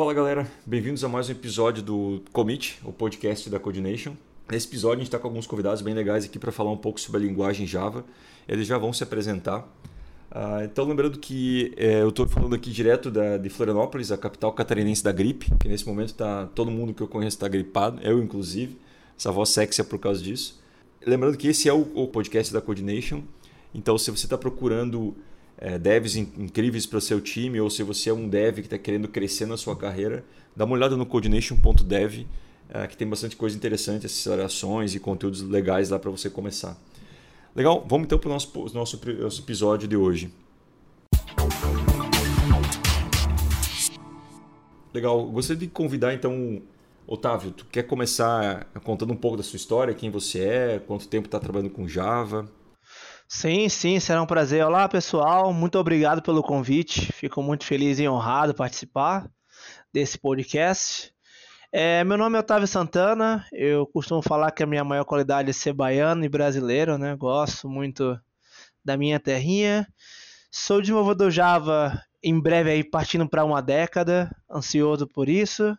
Fala galera, bem-vindos a mais um episódio do Commit, o podcast da Coordination. Nesse episódio a gente está com alguns convidados bem legais aqui para falar um pouco sobre a linguagem Java. Eles já vão se apresentar. Uh, então lembrando que é, eu estou falando aqui direto da, de Florianópolis, a capital catarinense da gripe, que nesse momento tá todo mundo que eu conheço está gripado, eu inclusive. Essa voz sexy é por causa disso. Lembrando que esse é o, o podcast da Coordination. Então se você está procurando é, devs incríveis para o seu time, ou se você é um dev que está querendo crescer na sua carreira, dá uma olhada no coordination.dev, é, que tem bastante coisa interessante, acelerações e conteúdos legais lá para você começar. Legal, vamos então para o nosso, nosso, nosso episódio de hoje. Legal, gostaria de convidar então Otávio, tu quer começar contando um pouco da sua história, quem você é, quanto tempo está trabalhando com Java? Sim, sim, será um prazer. Olá, pessoal, muito obrigado pelo convite. Fico muito feliz e honrado participar desse podcast. É, meu nome é Otávio Santana. Eu costumo falar que a minha maior qualidade é ser baiano e brasileiro, né? Gosto muito da minha terrinha. Sou desenvolvedor Java, em breve aí partindo para uma década, ansioso por isso.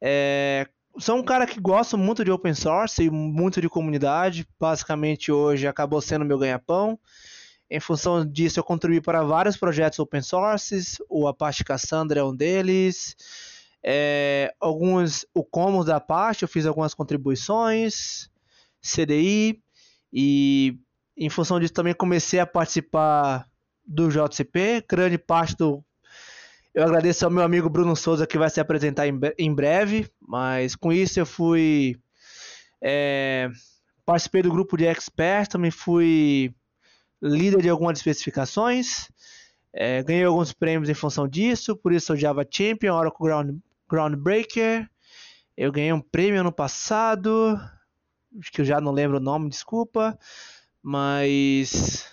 É, sou um cara que gosta muito de open source e muito de comunidade. Basicamente, hoje acabou sendo meu ganha-pão. Em função disso, eu contribuí para vários projetos open sources. O Apache Cassandra é um deles. É, alguns, o Commons da Apache, eu fiz algumas contribuições. CDI. E em função disso, também comecei a participar do JCP. Grande parte do eu agradeço ao meu amigo Bruno Souza que vai se apresentar em breve, mas com isso eu fui. É, participei do grupo de experts, também fui líder de algumas especificações, é, ganhei alguns prêmios em função disso, por isso sou Java Champion, Oracle Ground, Groundbreaker. Eu ganhei um prêmio ano passado, acho que eu já não lembro o nome, desculpa, mas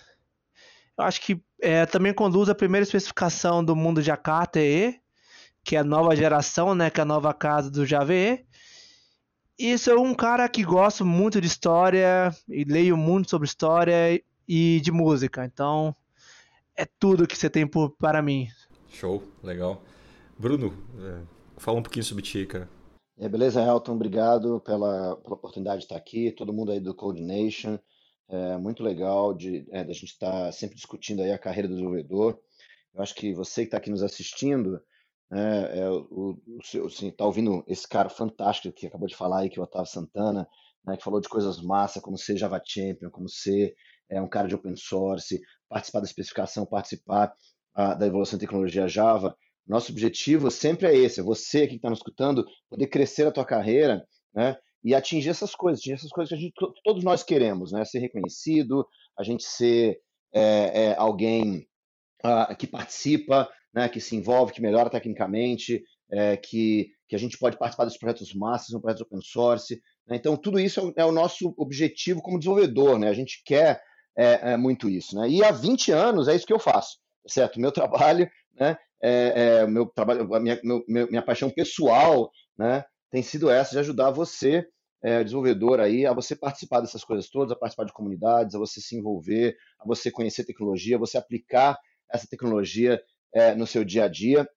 eu acho que é, também conduz a primeira especificação do mundo Jakarta EE, que é a nova geração, né, que é a nova casa do Java EE. E sou um cara que gosto muito de história e leio muito sobre história e de música. Então, é tudo que você tem por, para mim. Show, legal. Bruno, é, fala um pouquinho sobre ti, cara. É, beleza, Elton, obrigado pela, pela oportunidade de estar aqui, todo mundo aí do Code Nation. É muito legal de, é, a gente estar tá sempre discutindo aí a carreira do desenvolvedor. Eu acho que você que está aqui nos assistindo, né, é, o, o assim, tá ouvindo esse cara fantástico que acabou de falar aí, que é o Otávio Santana, né, que falou de coisas massa, como ser Java Champion, como ser é, um cara de open source, participar da especificação, participar a, da evolução da tecnologia Java. Nosso objetivo sempre é esse, é você que está nos escutando, poder crescer a tua carreira, né, e atingir essas coisas, atingir essas coisas que a gente, todos nós queremos, né? Ser reconhecido, a gente ser é, é, alguém uh, que participa, né? Que se envolve, que melhora tecnicamente, é, que, que a gente pode participar dos projetos massas, um projeto open source. Né? Então, tudo isso é, é, o nosso objetivo como desenvolvedor, né? A gente quer é, é, muito isso, né? E há 20 anos é isso que eu faço, certo? Meu trabalho, né? É, meu trabalho, minha, meu, minha paixão pessoal, né? tem sido essa de ajudar você, é, desenvolvedor aí, a você participar dessas coisas todas, a participar de comunidades, a você se envolver, a você conhecer tecnologia, a você aplicar essa tecnologia é, no seu dia a dia.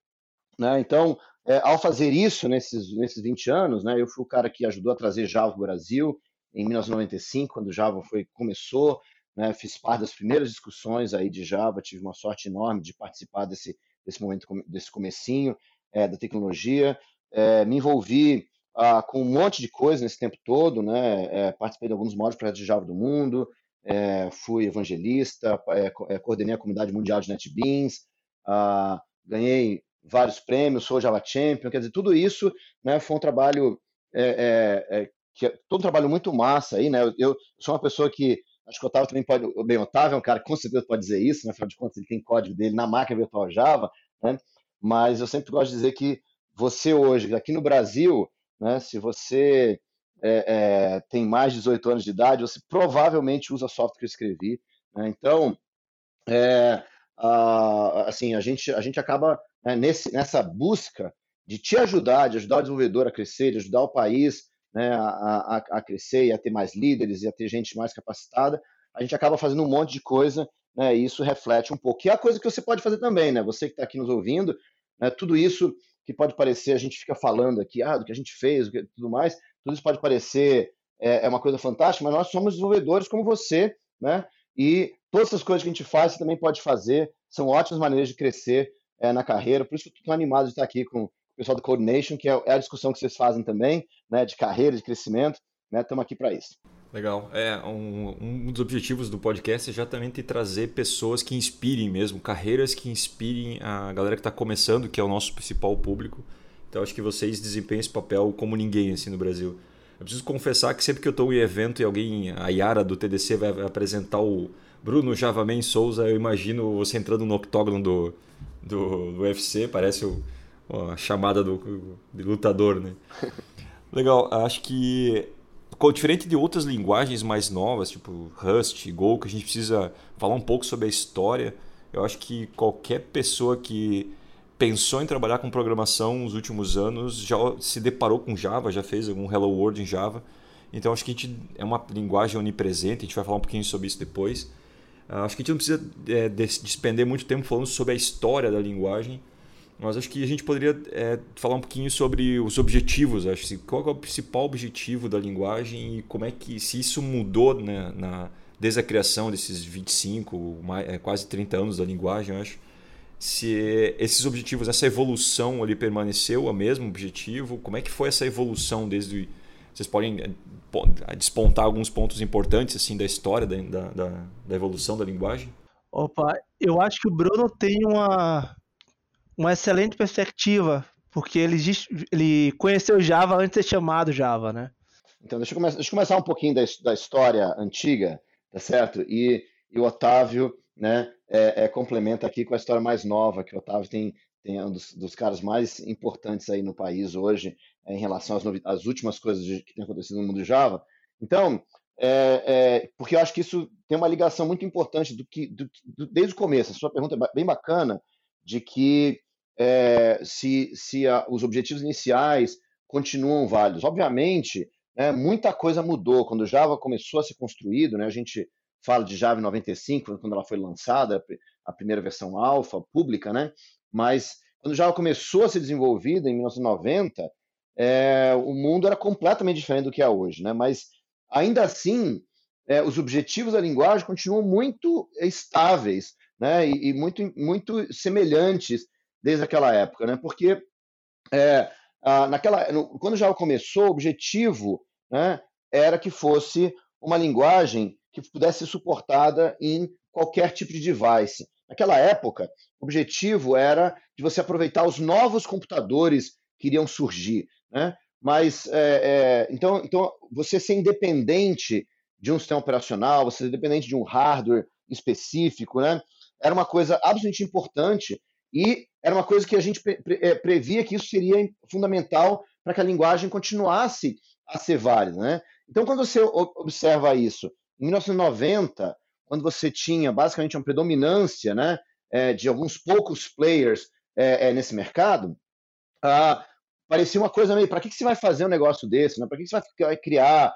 Né? Então, é, ao fazer isso nesses, nesses 20 anos, né, eu fui o cara que ajudou a trazer Java para o Brasil em 1995, quando Java foi, começou, né, fiz parte das primeiras discussões aí de Java, tive uma sorte enorme de participar desse, desse momento, desse comecinho é, da tecnologia, é, me envolvi ah, com um monte de coisa nesse tempo todo, né? É, participei de alguns dos maiores projetos de Java do mundo, é, fui evangelista, é, coordenei a comunidade mundial de NetBeans, ah, ganhei vários prêmios, sou Java Champion, quer dizer, tudo isso né, foi um trabalho, é, que, todo um trabalho muito massa aí, né? Eu, eu, sou uma pessoa que, acho que o Otávio também pode, bem, o Otávio é um cara que com certeza pode dizer isso, né? afinal de contas ele tem código dele na máquina virtual Java, né? Mas eu sempre gosto de dizer que você hoje, aqui no Brasil, né, se você é, é, tem mais de 18 anos de idade, você provavelmente usa software que eu escrevi. Né? Então, é, a, assim, a gente, a gente acaba né, nesse, nessa busca de te ajudar, de ajudar o desenvolvedor a crescer, de ajudar o país né, a, a, a, crescer e a ter mais líderes e a ter gente mais capacitada, a gente acaba fazendo um monte de coisa né, e isso reflete um pouco. E é a coisa que você pode fazer também, né? Você que está aqui nos ouvindo, né, tudo isso que pode parecer, a gente fica falando aqui, ah, do que a gente fez, tudo mais, tudo isso pode parecer é, é uma coisa fantástica, mas nós somos desenvolvedores como você, né? E todas essas coisas que a gente faz, você também pode fazer, são ótimas maneiras de crescer é, na carreira, por isso que eu estou animado de estar aqui com o pessoal do Coordination, que é, é a discussão que vocês fazem também, né, de carreira, de crescimento, né? Estamos aqui para isso. Legal. É, um, um dos objetivos do podcast é exatamente trazer pessoas que inspirem mesmo, carreiras que inspirem a galera que está começando, que é o nosso principal público. Então acho que vocês desempenham esse papel como ninguém assim no Brasil. Eu preciso confessar que sempre que eu estou em evento e alguém, a Yara do TDC vai apresentar o Bruno Javaman Souza, eu imagino você entrando no octógono do, do, do UFC, parece o, a chamada do, do lutador, né? Legal, acho que diferente de outras linguagens mais novas, tipo Rust, Go, que a gente precisa falar um pouco sobre a história, eu acho que qualquer pessoa que pensou em trabalhar com programação nos últimos anos já se deparou com Java, já fez algum Hello World em Java. Então acho que a gente é uma linguagem onipresente, a gente vai falar um pouquinho sobre isso depois. Ah, acho que a gente não precisa é, despender muito tempo falando sobre a história da linguagem, mas acho que a gente poderia é, falar um pouquinho sobre os objetivos. Acho assim, qual é o principal objetivo da linguagem e como é que se isso mudou né, na, desde a criação desses 25, mais, é, quase 30 anos da linguagem, acho. Se esses objetivos, essa evolução ali permaneceu o mesmo objetivo, como é que foi essa evolução desde vocês podem é, despontar alguns pontos importantes assim da história da, da, da evolução da linguagem? Opa, eu acho que o Bruno tem uma uma excelente perspectiva, porque ele, ele conheceu Java antes de ser chamado Java, né? Então, deixa eu, começar, deixa eu começar um pouquinho da, da história antiga, tá certo? E, e o Otávio né, é, é, complementa aqui com a história mais nova, que o Otávio tem, tem um dos, dos caras mais importantes aí no país hoje, é, em relação às, às últimas coisas de, que têm acontecido no mundo de Java. Então, é, é, porque eu acho que isso tem uma ligação muito importante do que do, do, desde o começo. A sua pergunta é bem bacana, de que é, se, se a, os objetivos iniciais continuam válidos. Obviamente, né, muita coisa mudou. Quando o Java começou a ser construído, né, a gente fala de Java em 95, quando ela foi lançada, a primeira versão alfa, pública, né? Mas quando Java começou a ser desenvolvido em 1990, é, o mundo era completamente diferente do que é hoje. Né? Mas, ainda assim, é, os objetivos da linguagem continuam muito estáveis né, e, e muito, muito semelhantes desde aquela época, né, porque é, naquela, no, quando Java começou, o objetivo né, era que fosse uma linguagem que pudesse ser suportada em qualquer tipo de device. Naquela época, o objetivo era de você aproveitar os novos computadores que iriam surgir, né? Mas é, é, então, então você ser independente de um sistema operacional, você ser independente de um hardware específico, né? era uma coisa absolutamente importante e era uma coisa que a gente é, previa que isso seria fundamental para que a linguagem continuasse a ser válida. Né? Então, quando você observa isso, em 1990, quando você tinha basicamente uma predominância né, é, de alguns poucos players é, nesse mercado, ah, parecia uma coisa meio: para que, que você vai fazer um negócio desse? Né? Para que, que você vai criar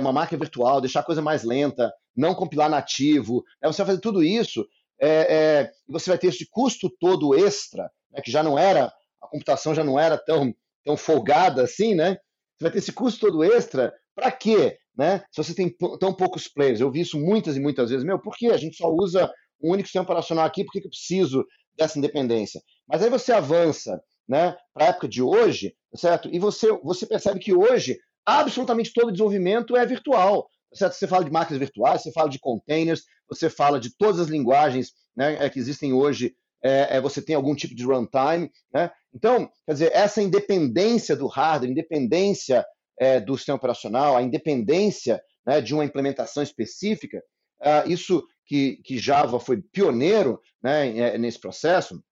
uma máquina virtual, deixar a coisa mais lenta, não compilar nativo? Você vai fazer tudo isso é, é, você vai ter esse custo todo extra, né, que já não era, a computação já não era tão, tão folgada assim, né? Você vai ter esse custo todo extra, para quê? Né? Se você tem tão poucos players, eu vi isso muitas e muitas vezes, meu, por que a gente só usa um único sistema operacional aqui, por que, que eu preciso dessa independência? Mas aí você avança né, para a época de hoje, certo? E você, você percebe que hoje absolutamente todo desenvolvimento é virtual. Certo? Você fala de máquinas virtuais, você fala de containers, você fala de todas as linguagens né, é, que existem hoje, é, é, você tem algum tipo de runtime. Né? Então, quer dizer, essa independência do hardware, independência é, do sistema operacional, a independência né, de uma implementação específica, uh, isso que, que, Java foi pioneiro né, é, nesse processo,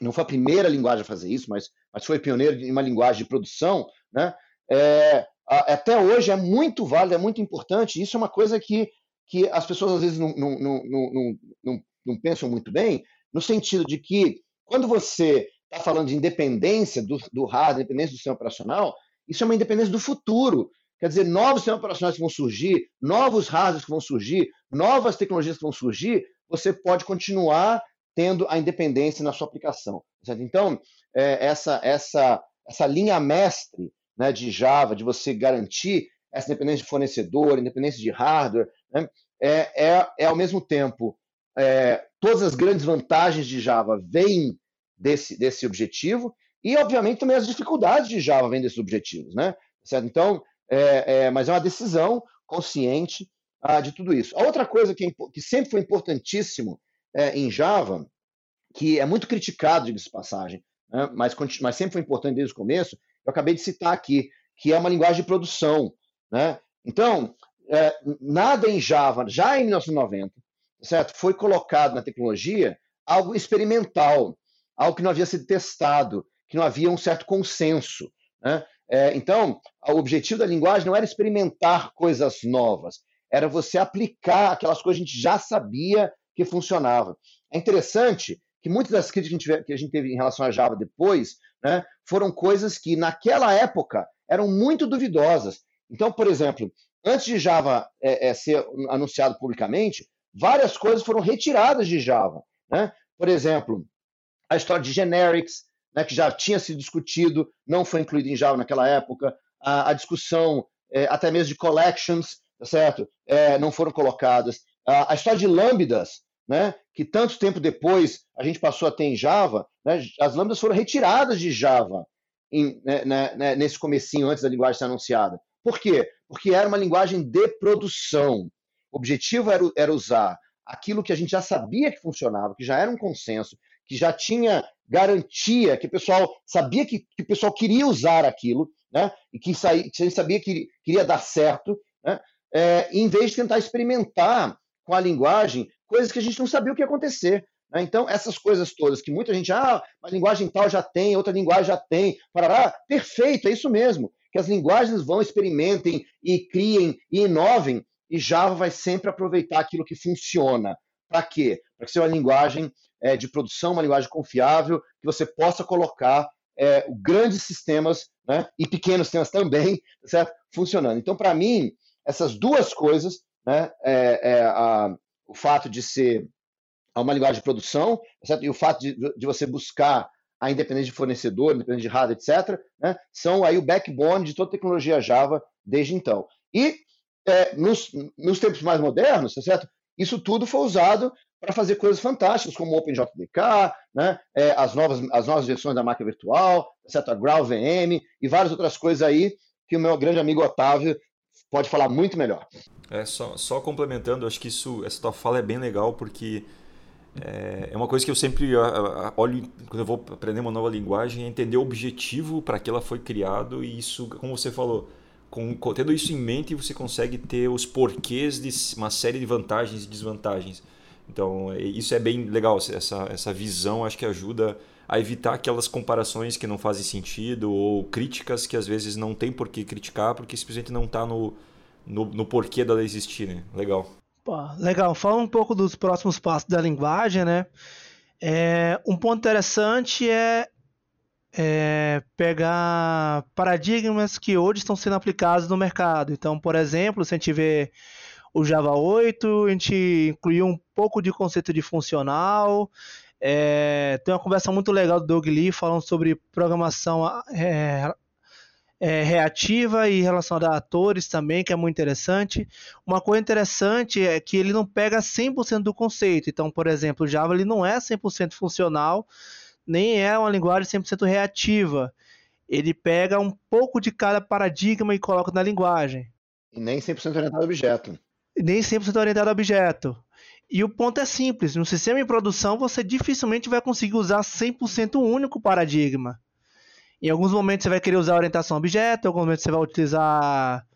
não foi a primeira linguagem a fazer isso, mas, mas foi pioneiro em uma linguagem de produção, né? É, até hoje é muito válido, é muito importante. Isso é uma coisa que, que as pessoas às vezes não, não, não, não, não, não pensam muito bem, no sentido de que quando você está falando de independência do, do hardware, independência do sistema operacional, isso é uma independência do futuro. Quer dizer, novos sistemas operacionais que vão surgir, novos hardwares que vão surgir, novas tecnologias que vão surgir, você pode continuar tendo a independência na sua aplicação. Certo? Então, é, essa, essa, essa linha mestre né, de Java, de você garantir essa independência de fornecedor, independência de hardware, né, é, é, é, ao mesmo tempo é, todas as grandes vantagens de Java vêm desse, desse objetivo e, obviamente, também as dificuldades de Java vêm desses objetivos. Né? Certo? Então, é, é, mas é uma decisão consciente ah, de tudo isso. A outra coisa que, é que sempre foi importantíssimo é, em Java, que é muito criticado, diga-se passagem, né? mas, mas sempre foi importante desde o começo, eu acabei de citar aqui, que é uma linguagem de produção. Né? Então, é, nada em Java, já em 1990, certo? foi colocado na tecnologia algo experimental, algo que não havia sido testado, que não havia um certo consenso. Né? É, então, o objetivo da linguagem não era experimentar coisas novas, era você aplicar aquelas coisas que a gente já sabia que funcionava. É interessante que muitas das críticas que a gente, que a gente teve em relação a Java depois né, foram coisas que, naquela época, eram muito duvidosas. Então, por exemplo, antes de Java é, é, ser anunciado publicamente, várias coisas foram retiradas de Java. Né? Por exemplo, a história de generics, né, que já tinha sido discutido, não foi incluído em Java naquela época. A, a discussão é, até mesmo de collections, tá certo? É, não foram colocadas. A, a, história de lambdas, né, que tanto tempo depois a gente passou a ter em Java, né, as lambdas foram retiradas de Java em, né, né, né, nesse comecinho antes da linguagem ser anunciada. Por quê? Porque era uma linguagem de produção. O objetivo era, era usar aquilo que a gente já sabia que funcionava, que já era um consenso, que já tinha garantia, que o pessoal sabia que, que o pessoal queria usar aquilo, né? E que, saí, que a gente sabia que queria dar certo, né? É, em vez de tentar experimentar com a linguagem coisas que a gente não sabia o que ia acontecer. Né? Então, essas coisas todas que muita gente, ah, uma linguagem tal já tem, outra linguagem já tem, parará, perfeito, é isso mesmo. Que as linguagens vão, experimentem e criem e inovem, e Java vai sempre aproveitar aquilo que funciona. Para quê? Para seja uma linguagem é, de produção, uma linguagem confiável, que você possa colocar é, grandes sistemas né, e pequenos sistemas também certo? funcionando. Então, para mim, essas duas coisas, né, é, é a, o fato de ser uma linguagem de produção certo? e o fato de, de você buscar a independência de fornecedor, independência de hardware, etc., né, são aí o backbone de toda a tecnologia Java desde então. E é, nos, nos tempos mais modernos, tá certo? Isso tudo foi usado para fazer coisas fantásticas, como o OpenJDK, né? É, as, novas, as novas versões da máquina virtual, certo? a GraalVM e várias outras coisas aí que o meu grande amigo Otávio pode falar muito melhor. É, só, só complementando, acho que isso, essa tua fala é bem legal, porque é, é uma coisa que eu sempre olho quando eu vou aprender uma nova linguagem, é entender o objetivo para que ela foi criado e isso, como você falou, com, tendo isso em mente, você consegue ter os porquês de uma série de vantagens e desvantagens. Então, é, isso é bem legal, essa, essa visão acho que ajuda a evitar aquelas comparações que não fazem sentido ou críticas que às vezes não tem por que criticar porque simplesmente não está no, no, no, porquê dela existir, né? Legal. Pô, legal. Fala um pouco dos próximos passos da linguagem, né? É, um ponto interessante é, é, pegar paradigmas que hoje estão sendo aplicados no mercado. Então, por exemplo, se a gente vê o Java 8, a gente incluiu um pouco de conceito de funcional. É, tem uma conversa muito legal do Doug Lee falando sobre programação é, é, reativa e relacionada a atores também, que é muito interessante. Uma coisa interessante é que ele não pega 100% do conceito. Então, por exemplo, o Java ele não é 100% funcional, nem é uma linguagem 100% reativa. Ele pega um pouco de cada paradigma e coloca na linguagem. E nem 100% orientado a objeto nem sempre está orientado a objeto. E o ponto é simples: no sistema de produção você dificilmente vai conseguir usar 100% um único paradigma. Em alguns momentos você vai querer usar orientação a objeto, em alguns momentos você vai utilizar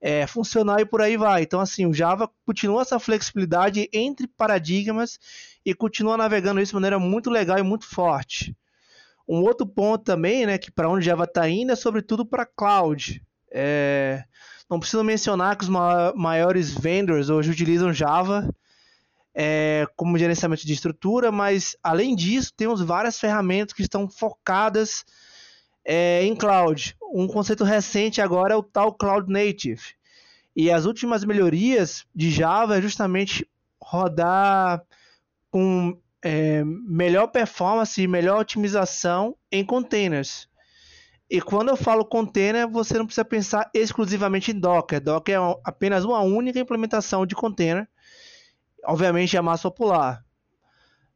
é, funcional e por aí vai. Então, assim, o Java continua essa flexibilidade entre paradigmas e continua navegando isso de maneira muito legal e muito forte. Um outro ponto também, né, que para onde Java está indo é sobretudo para cloud. É, não preciso mencionar que os maiores vendors hoje utilizam Java é, como gerenciamento de estrutura, mas além disso, temos várias ferramentas que estão focadas é, em cloud. Um conceito recente agora é o tal Cloud Native. E as últimas melhorias de Java é justamente rodar com é, melhor performance e melhor otimização em containers. E quando eu falo container, você não precisa pensar exclusivamente em Docker. Docker é apenas uma única implementação de container. Obviamente é a mais popular.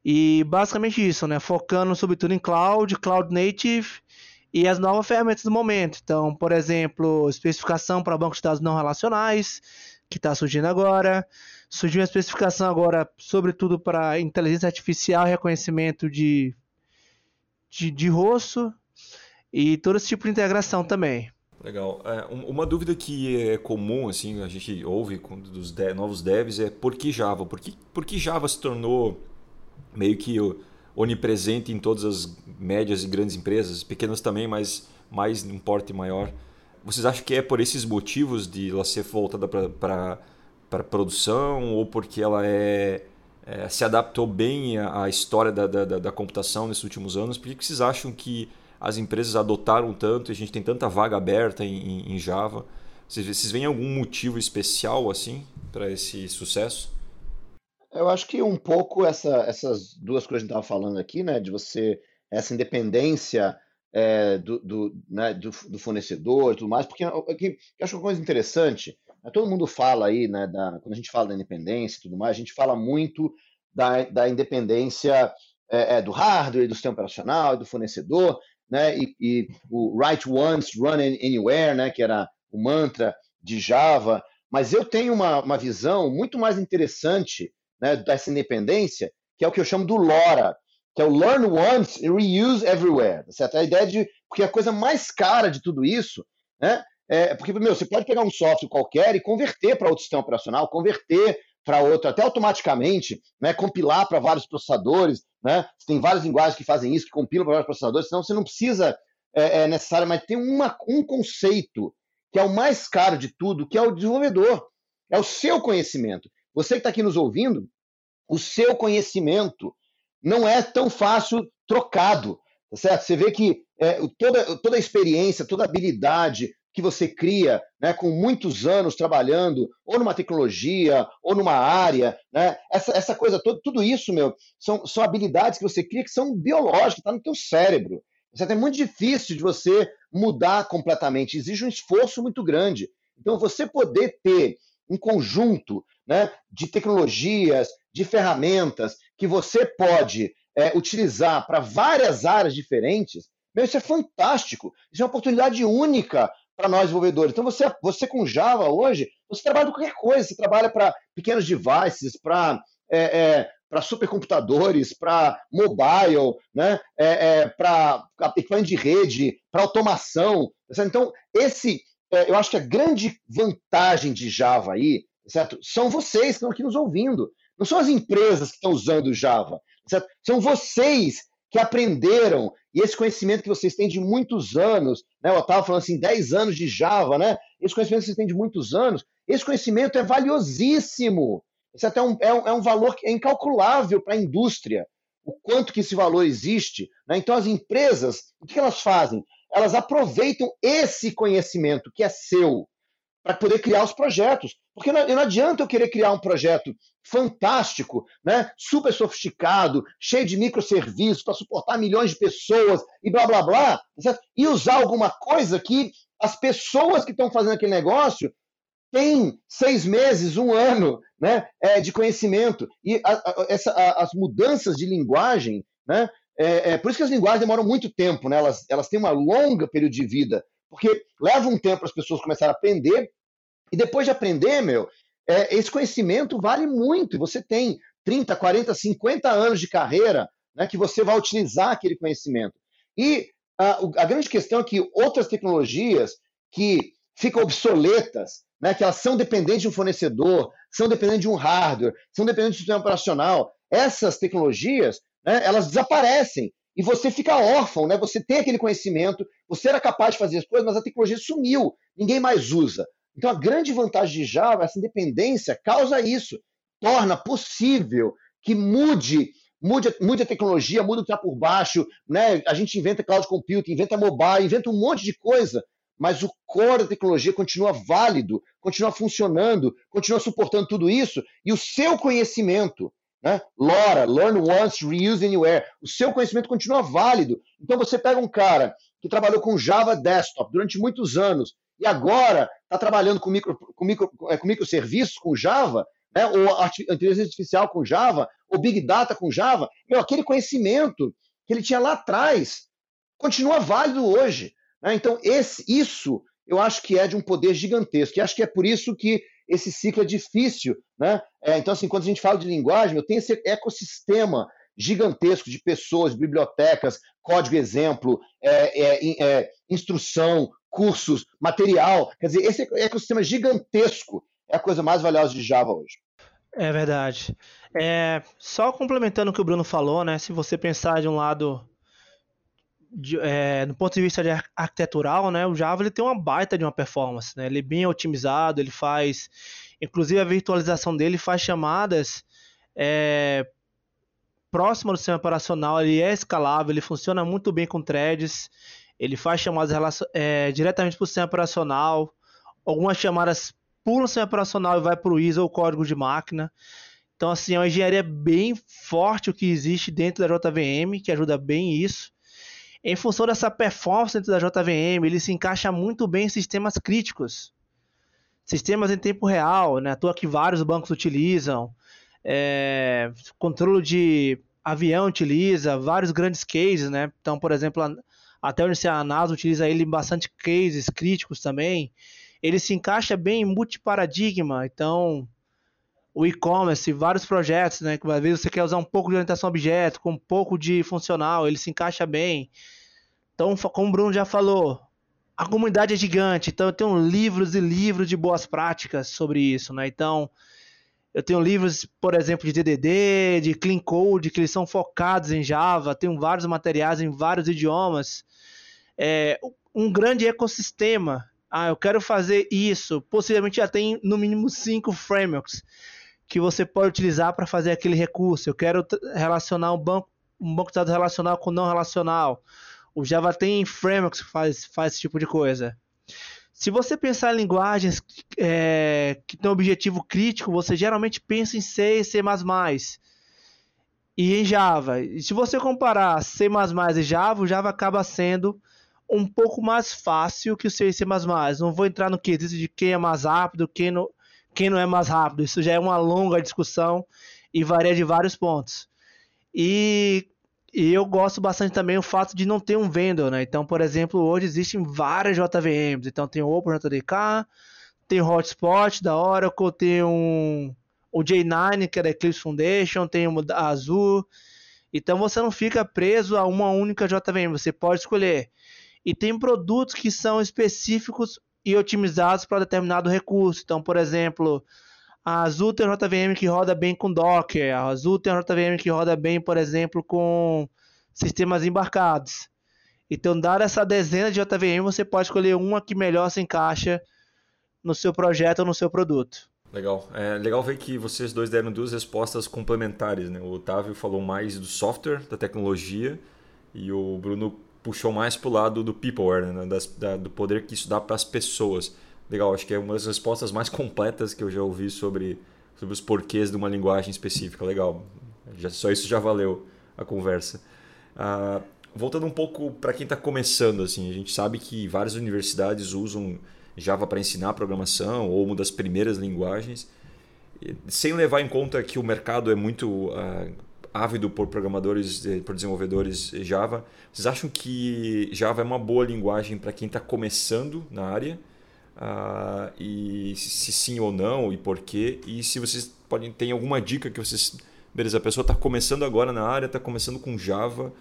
E basicamente isso, né? Focando sobretudo em cloud, cloud native e as novas ferramentas do momento. Então, por exemplo, especificação para bancos de dados não relacionais, que está surgindo agora. Surgiu uma especificação agora, sobretudo para inteligência artificial, reconhecimento de, de, de rosto e todo esse tipo de integração também. Legal. É, uma dúvida que é comum, assim, a gente ouve dos de, novos devs é por que Java? Por que, por que Java se tornou meio que onipresente em todas as médias e grandes empresas, pequenas também, mas mais um porte maior? Vocês acham que é por esses motivos de ela ser voltada para produção ou porque ela é, é, se adaptou bem à, história da, da, da, computação nesses últimos anos? Por que vocês acham que as empresas adotaram tanto e a gente tem tanta vaga aberta em, em Java. Vocês, vocês veem algum motivo especial assim para esse sucesso? Eu acho que um pouco essa, essas duas coisas que a gente estava falando aqui, né, de você essa independência é, do, do, né, do, do, fornecedor e tudo mais, porque eu, eu acho uma coisa interessante. Né, todo mundo fala aí, né, da, quando a gente fala da independência e tudo mais, a gente fala muito da, da independência é, é, do hardware, do sistema operacional, do fornecedor, né? E, e, o write once, run anywhere, né? Que era o mantra de Java. Mas eu tenho uma, uma visão muito mais interessante né, dessa independência, que é o que eu chamo do LoRa, que é o Learn Once and Reuse Everywhere. Certo? A ideia de. Porque a coisa mais cara de tudo isso, né? É, porque, meu, você pode pegar um software qualquer e converter para outro sistema operacional, converter para outro, até automaticamente, né, compilar para vários processadores, né? Você tem várias linguagens que fazem isso, que compilam para vários processadores, senão você não precisa é, é necessário, mas tem uma, um conceito que é o mais caro de tudo, que é o desenvolvedor, é o seu conhecimento. Você que está aqui nos ouvindo, o seu conhecimento não é tão fácil trocado, tá certo? Você vê que é, toda, toda a experiência, toda a habilidade, que você cria né, com muitos anos trabalhando, ou numa tecnologia, ou numa área, né, essa, essa coisa toda, tudo isso, meu, são, são habilidades que você cria que são biológicas, está no teu cérebro. Isso é muito difícil de você mudar completamente, exige um esforço muito grande. Então, você poder ter um conjunto né, de tecnologias, de ferramentas que você pode é, utilizar para várias áreas diferentes, meu, isso é fantástico. Isso é uma oportunidade única para nós desenvolvedores. Então, você, você com Java hoje, você trabalha com qualquer coisa, você trabalha para pequenos devices, para é, é, para supercomputadores, para mobile, né? É, é, para equipamento de rede, para automação. Então, esse, é, eu acho que a grande vantagem de Java aí, certo? São vocês que estão aqui nos ouvindo. Não são as empresas que estão usando Java, certo? São vocês que aprenderam, e esse conhecimento que vocês têm de muitos anos, né? Eu estava falando assim, 10 anos de Java, né? Esse conhecimento que vocês têm de muitos anos, esse conhecimento é valiosíssimo. Esse até um, é, um, é um valor que é incalculável para a indústria, o quanto que esse valor existe. Né? Então, as empresas, o que elas fazem? Elas aproveitam esse conhecimento que é seu, para poder criar os projetos. Porque não, não, adianta eu querer criar um projeto fantástico, né, super sofisticado, cheio de microserviços para suportar milhões de pessoas e blá blá blá, certo? e usar alguma coisa que as pessoas que estão fazendo aquele negócio têm seis meses, um ano né, é, de conhecimento. E a, a, essa, a, as mudanças de linguagem, né, é, é, por isso que as linguagens demoram muito tempo, né, elas, elas têm uma longa período de vida porque leva um tempo para as pessoas começarem a aprender, e depois de aprender, meu, é, esse conhecimento vale muito. Você tem 30, 40, 50 anos de carreira né, que você vai utilizar aquele conhecimento. E a, a grande questão é que outras tecnologias que ficam obsoletas, né, que elas são dependentes de um fornecedor, são dependentes de um hardware, são dependentes do sistema operacional, essas tecnologias, né, elas desaparecem e você fica órfão, né? Você tem aquele conhecimento, você era capaz de fazer as coisas, mas a tecnologia sumiu, ninguém mais usa. Então a grande vantagem de Java, essa independência, causa isso, torna possível que mude, mude, mude a tecnologia, mude o que está por baixo, né? A gente inventa cloud computing, inventa mobile, inventa um monte de coisa, mas o core da tecnologia continua válido, continua funcionando, continua suportando tudo isso, e o seu conhecimento Né? LoRa, Learn Once, Reuse Anywhere. O seu conhecimento continua válido. Então você pega um cara que trabalhou com Java Desktop durante muitos anos e agora está trabalhando com, micro, com, micro, é, com microserviços com Java, né? ou inteligência artificial com Java, ou Big Data com Java, meu, aquele conhecimento que ele tinha lá atrás continua válido hoje. Né? Então, esse, isso eu acho que é de um poder gigantesco. E acho que é por isso que esse ciclo é difícil. Né? É, então, assim, quando a gente fala de linguagem, eu tenho esse ecossistema gigantesco de pessoas, bibliotecas, código exemplo, é, é, é, instrução, cursos, material. Quer dizer, esse ecossistema gigantesco é a coisa mais valiosa de Java hoje. É verdade. É, só complementando o que o Bruno falou, né? Se você pensar de um lado, de, é, no ponto de vista de arquitetural, né? O Java ele tem uma baita de uma performance, né? Ele é bem otimizado, ele faz, inclusive a virtualização dele faz chamadas é, próxima do sistema operacional, ele é escalável, ele funciona muito bem com threads, ele faz chamadas é, diretamente para o sistema operacional, algumas chamadas pula o sistema operacional e vai para o ISO ou código de máquina. Então, assim, é uma engenharia bem forte o que existe dentro da JVM, que ajuda bem isso. Em função dessa performance dentro da JVM, ele se encaixa muito bem em sistemas críticos. Sistemas em tempo real, né? À toa que vários bancos utilizam é, controle de avião utiliza, vários grandes cases, né? Então, por exemplo, a, até onde a NASA utiliza ele em bastante cases críticos também. Ele se encaixa bem em multiparadigma, então o e-commerce, vários projetos, né? Que às vezes você quer usar um pouco de orientação a objeto, com um pouco de funcional, ele se encaixa bem. Então, como o Bruno já falou, a comunidade é gigante, então eu tenho livros e livros de boas práticas sobre isso, né? Então, eu tenho livros, por exemplo, de DDD, de Clean Code, que eles são focados em Java. Tenho vários materiais em vários idiomas. É, um grande ecossistema. Ah, eu quero fazer isso. Possivelmente já tem no mínimo cinco frameworks que você pode utilizar para fazer aquele recurso. Eu quero relacionar um banco, um banco de dados relacional com não relacional. O Java tem frameworks que faz, faz esse tipo de coisa. Se você pensar em linguagens é, que têm um objetivo crítico, você geralmente pensa em C e C++. E em Java. E se você comparar C++ e Java, o Java acaba sendo um pouco mais fácil que o C e C++. Não vou entrar no quesito de quem é mais rápido, quem não, quem não é mais rápido. Isso já é uma longa discussão e varia de vários pontos. E e eu gosto bastante também o fato de não ter um vendor, né? Então, por exemplo, hoje existem várias JVMs. Então tem o OpenJDK, tem o Hotspot da Oracle, tem um, o J9, que é da Eclipse Foundation, tem o Azure. Então você não fica preso a uma única JVM, você pode escolher. E tem produtos que são específicos e otimizados para determinado recurso. Então, por exemplo, a Azul tem um JVM que roda bem com Docker. A Azul tem um JVM que roda bem, por exemplo, com sistemas embarcados. Então, dada essa dezena de JVM, você pode escolher uma que melhor se encaixa no seu projeto ou no seu produto. Legal. É legal ver que vocês dois deram duas respostas complementares. Né? O Otávio falou mais do software, da tecnologia, e o Bruno puxou mais para o lado do peopleware, né? Das, da, do poder que isso dá para as pessoas. Legal, acho que é uma das respostas mais completas que eu já ouvi sobre, sobre os porquês de uma linguagem específica. Legal, já, só isso já valeu a conversa. Uh, voltando um pouco para quem está começando, assim, a gente sabe que várias universidades usam Java para ensinar programação ou uma das primeiras linguagens, sem levar em conta que o mercado é muito uh, ávido por programadores, eh, por desenvolvedores Java. Vocês acham que Java é uma boa linguagem para quem está começando na área? Uh, e se sim ou não e por quê. E se vocês podem ter alguma dica que vocês. Beleza, a pessoa está começando agora na área, está começando com Java.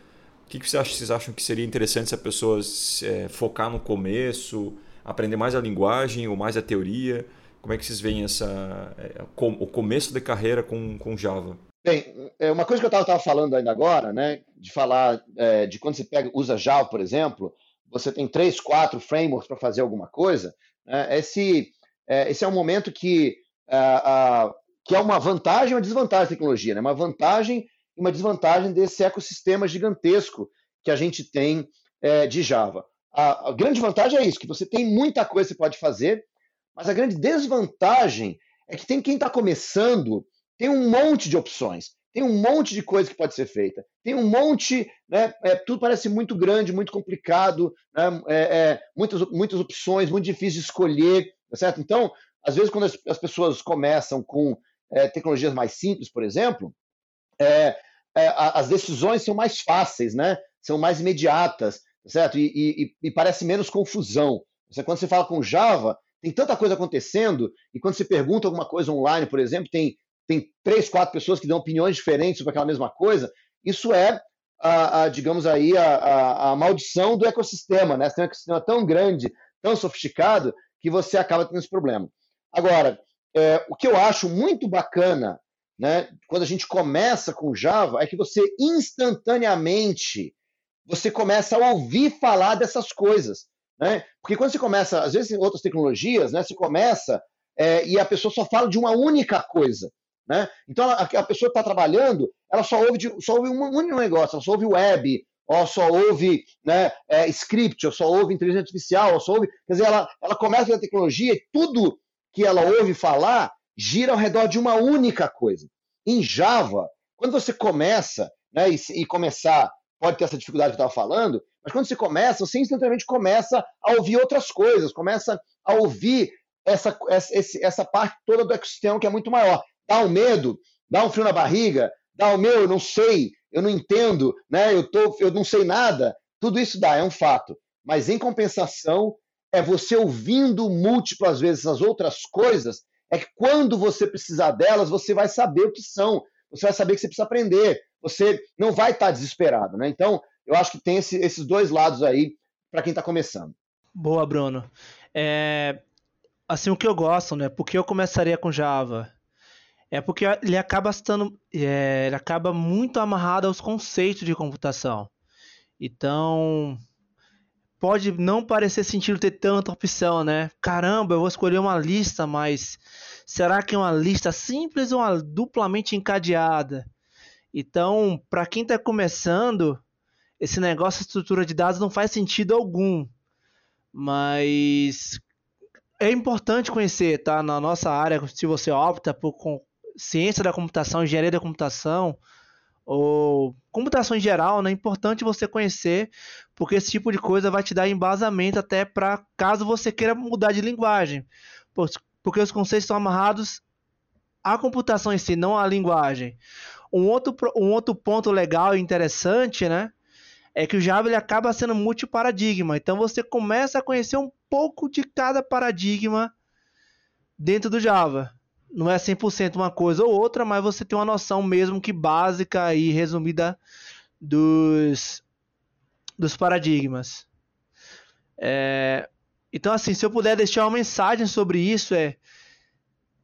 O que, que vocês, acham, vocês acham que seria interessante se a pessoa é, focar no começo, aprender mais a linguagem ou mais a teoria? Como é que vocês veem essa, é, o começo de carreira com, com Java? Bem, é uma coisa que eu estava falando ainda agora, né, de falar é, de quando você pega, usa Java, por exemplo, você tem três, quatro frameworks para fazer alguma coisa, né? Esse, é, esse é um momento que, é, que é uma vantagem e uma desvantagem da tecnologia, né? uma vantagem e uma desvantagem desse ecossistema gigantesco que a gente tem é, de Java. A, a, grande vantagem é isso, que você tem muita coisa que você pode fazer, mas a grande desvantagem é que tem quem está começando, tem um monte de opções. tem um monte de coisa que pode ser feita. Tem um monte, né, é, tudo parece muito grande, muito complicado, né, é, é, muitas, muitas opções, muito difícil de escolher, tá certo? Então, às vezes, quando as, as pessoas começam com é, tecnologias mais simples, por exemplo, é, é, as decisões são mais fáceis, né? São mais imediatas, tá certo? E, e, e parece menos confusão. Quando você fala com Java, tem tanta coisa acontecendo, e quando você pergunta alguma coisa online, por exemplo, tem, tem três, quatro pessoas que dão opiniões diferentes sobre aquela mesma coisa. Isso é, a, a digamos aí, a, a, a, maldição do ecossistema, né? Você tem um ecossistema tão grande, tão sofisticado, que você acaba tendo esse problema. Agora, é, o que eu acho muito bacana né, quando a gente começa com Java, é que você instantaneamente você começa a ouvir falar dessas coisas. Né? Porque quando você começa, às vezes em outras tecnologias, né, você começa é, e a pessoa só fala de uma única coisa. Né? Então a, a pessoa está trabalhando, ela só ouve, de, só ouve um único negócio, ela só ouve web, ou só ouve né, é, script, ou só ouve inteligência artificial, ou só ouve. Quer dizer, ela, ela começa a tecnologia e tudo que ela ouve falar gira ao redor de uma única coisa. Em Java, quando você começa, né, e, e começar, pode ter essa dificuldade que eu estava falando, mas quando você começa, você instantaneamente começa a ouvir outras coisas, começa a ouvir essa, essa, essa parte toda do ecossistema que é muito maior. Dá um medo, dá um frio na barriga, dá o um meu, eu não sei, eu não entendo, né, eu, tô, eu não sei nada. Tudo isso dá, é um fato. Mas em compensação, é você ouvindo múltiplas vezes as outras coisas é que quando você precisar delas, você vai saber o que são, você vai saber que você precisa aprender, você não vai estar desesperado, né? Então, eu acho que tem esse, esses dois lados aí para quem está começando. Boa, Bruno. É, assim, o que eu gosto, né? Porque eu começaria com Java? É porque ele acaba estando, é, ele acaba muito amarrado aos conceitos de computação. Então, pode não parecer sentido ter tanta opção, né? Caramba, eu vou escolher uma lista, mas será que é uma lista simples ou uma duplamente encadeada? Então, para quem está começando, esse negócio de estrutura de dados não faz sentido algum. Mas é importante conhecer, tá? Na nossa área, se você opta por ciência da computação, engenharia da computação, ou computação em geral, né? É importante você conhecer, porque esse tipo de coisa vai te dar embasamento até para caso você queira mudar de linguagem. Porque os conceitos estão amarrados à computação em si, não à linguagem. Um outro, um outro ponto legal e interessante, né? É que o Java ele acaba sendo multiparadigma. Então você começa a conhecer um pouco de cada paradigma dentro do Java não é 100% uma coisa ou outra, mas você tem uma noção mesmo que básica e resumida dos, dos paradigmas. É, então, assim, se eu puder deixar uma mensagem sobre isso, é,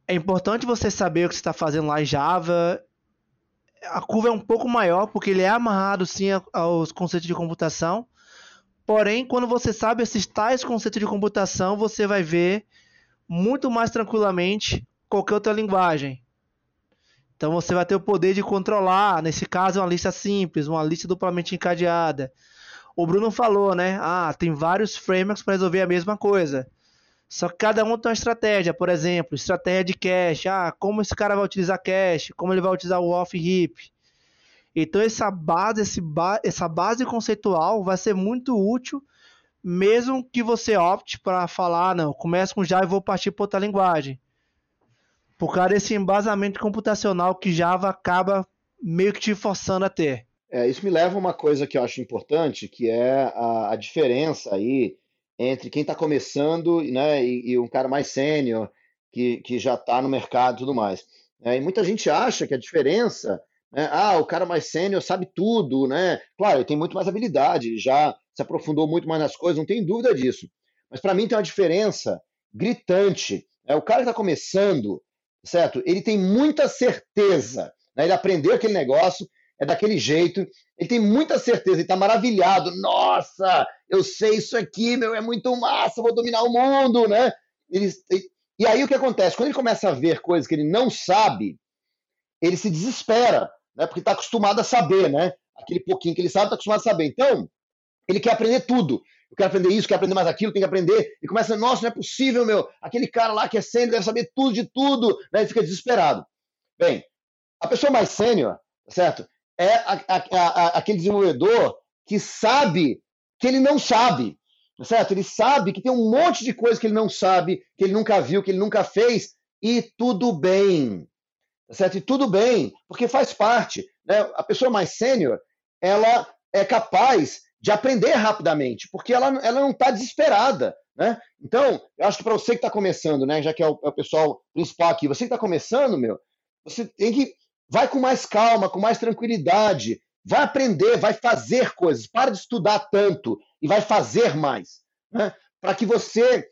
é importante você saber o que você está fazendo lá em Java. A curva é um pouco maior, porque ele é amarrado sim aos conceitos de computação. Porém, quando você sabe esses tais conceitos de computação, você vai ver muito mais tranquilamente qualquer outra linguagem. Então você vai ter o poder de controlar, nesse caso, uma lista simples, uma lista duplamente encadeada. O Bruno falou, né? Ah, tem vários frameworks para resolver a mesma coisa. Só que cada um tem uma estratégia, por exemplo, estratégia de cache. Ah, como esse cara vai utilizar cache, como ele vai utilizar o off-heap. Então essa base, ba essa base conceitual vai ser muito útil, mesmo que você opte para falar, não, começo com Java e vou partir para outra linguagem por causa desse embasamento computacional que Java acaba meio que te forçando a ter. É, isso me leva a uma coisa que eu acho importante, que é a, a diferença aí entre quem está começando né, e, e, um cara mais sênior, que, que já está no mercado e tudo mais. É, e muita gente acha que a diferença, né, ah, o cara mais sênior sabe tudo, né? Claro, ele tem muito mais habilidade, já se aprofundou muito mais nas coisas, não tem dúvida disso. Mas para mim tem uma diferença gritante. É, o cara que está começando, certo? Ele tem muita certeza, né? ele aprendeu aquele negócio, é daquele jeito, ele tem muita certeza, ele está maravilhado. Nossa, eu sei isso aqui, meu, é muito massa, vou dominar o mundo, né? Ele, e aí o que acontece? Quando ele começa a ver coisas que ele não sabe, ele se desespera, né? Porque está acostumado a saber, né? Aquele pouquinho que ele sabe, está acostumado a saber. Então, ele quer aprender tudo eu quero aprender isso, quero aprender mais aquilo, tem que aprender. E começa, nossa, não é possível, meu. Aquele cara lá que é sênior deve saber tudo de tudo. Né? Ele fica desesperado. Bem, a pessoa mais sênior, certo? É a, a, a, aquele desenvolvedor que sabe que ele não sabe, certo? Ele sabe que tem um monte de coisa que ele não sabe, que ele nunca viu, que ele nunca fez, e tudo bem, certo? E tudo bem, porque faz parte. Né? A pessoa mais sênior, ela é capaz de aprender rapidamente, porque ela, ela não está desesperada. Né? Então, eu acho que para você que está começando, né, já que é o, é o pessoal principal aqui, você que está começando, meu, você tem que. Vai com mais calma, com mais tranquilidade, vai aprender, vai fazer coisas, para de estudar tanto e vai fazer mais. Né? Para que você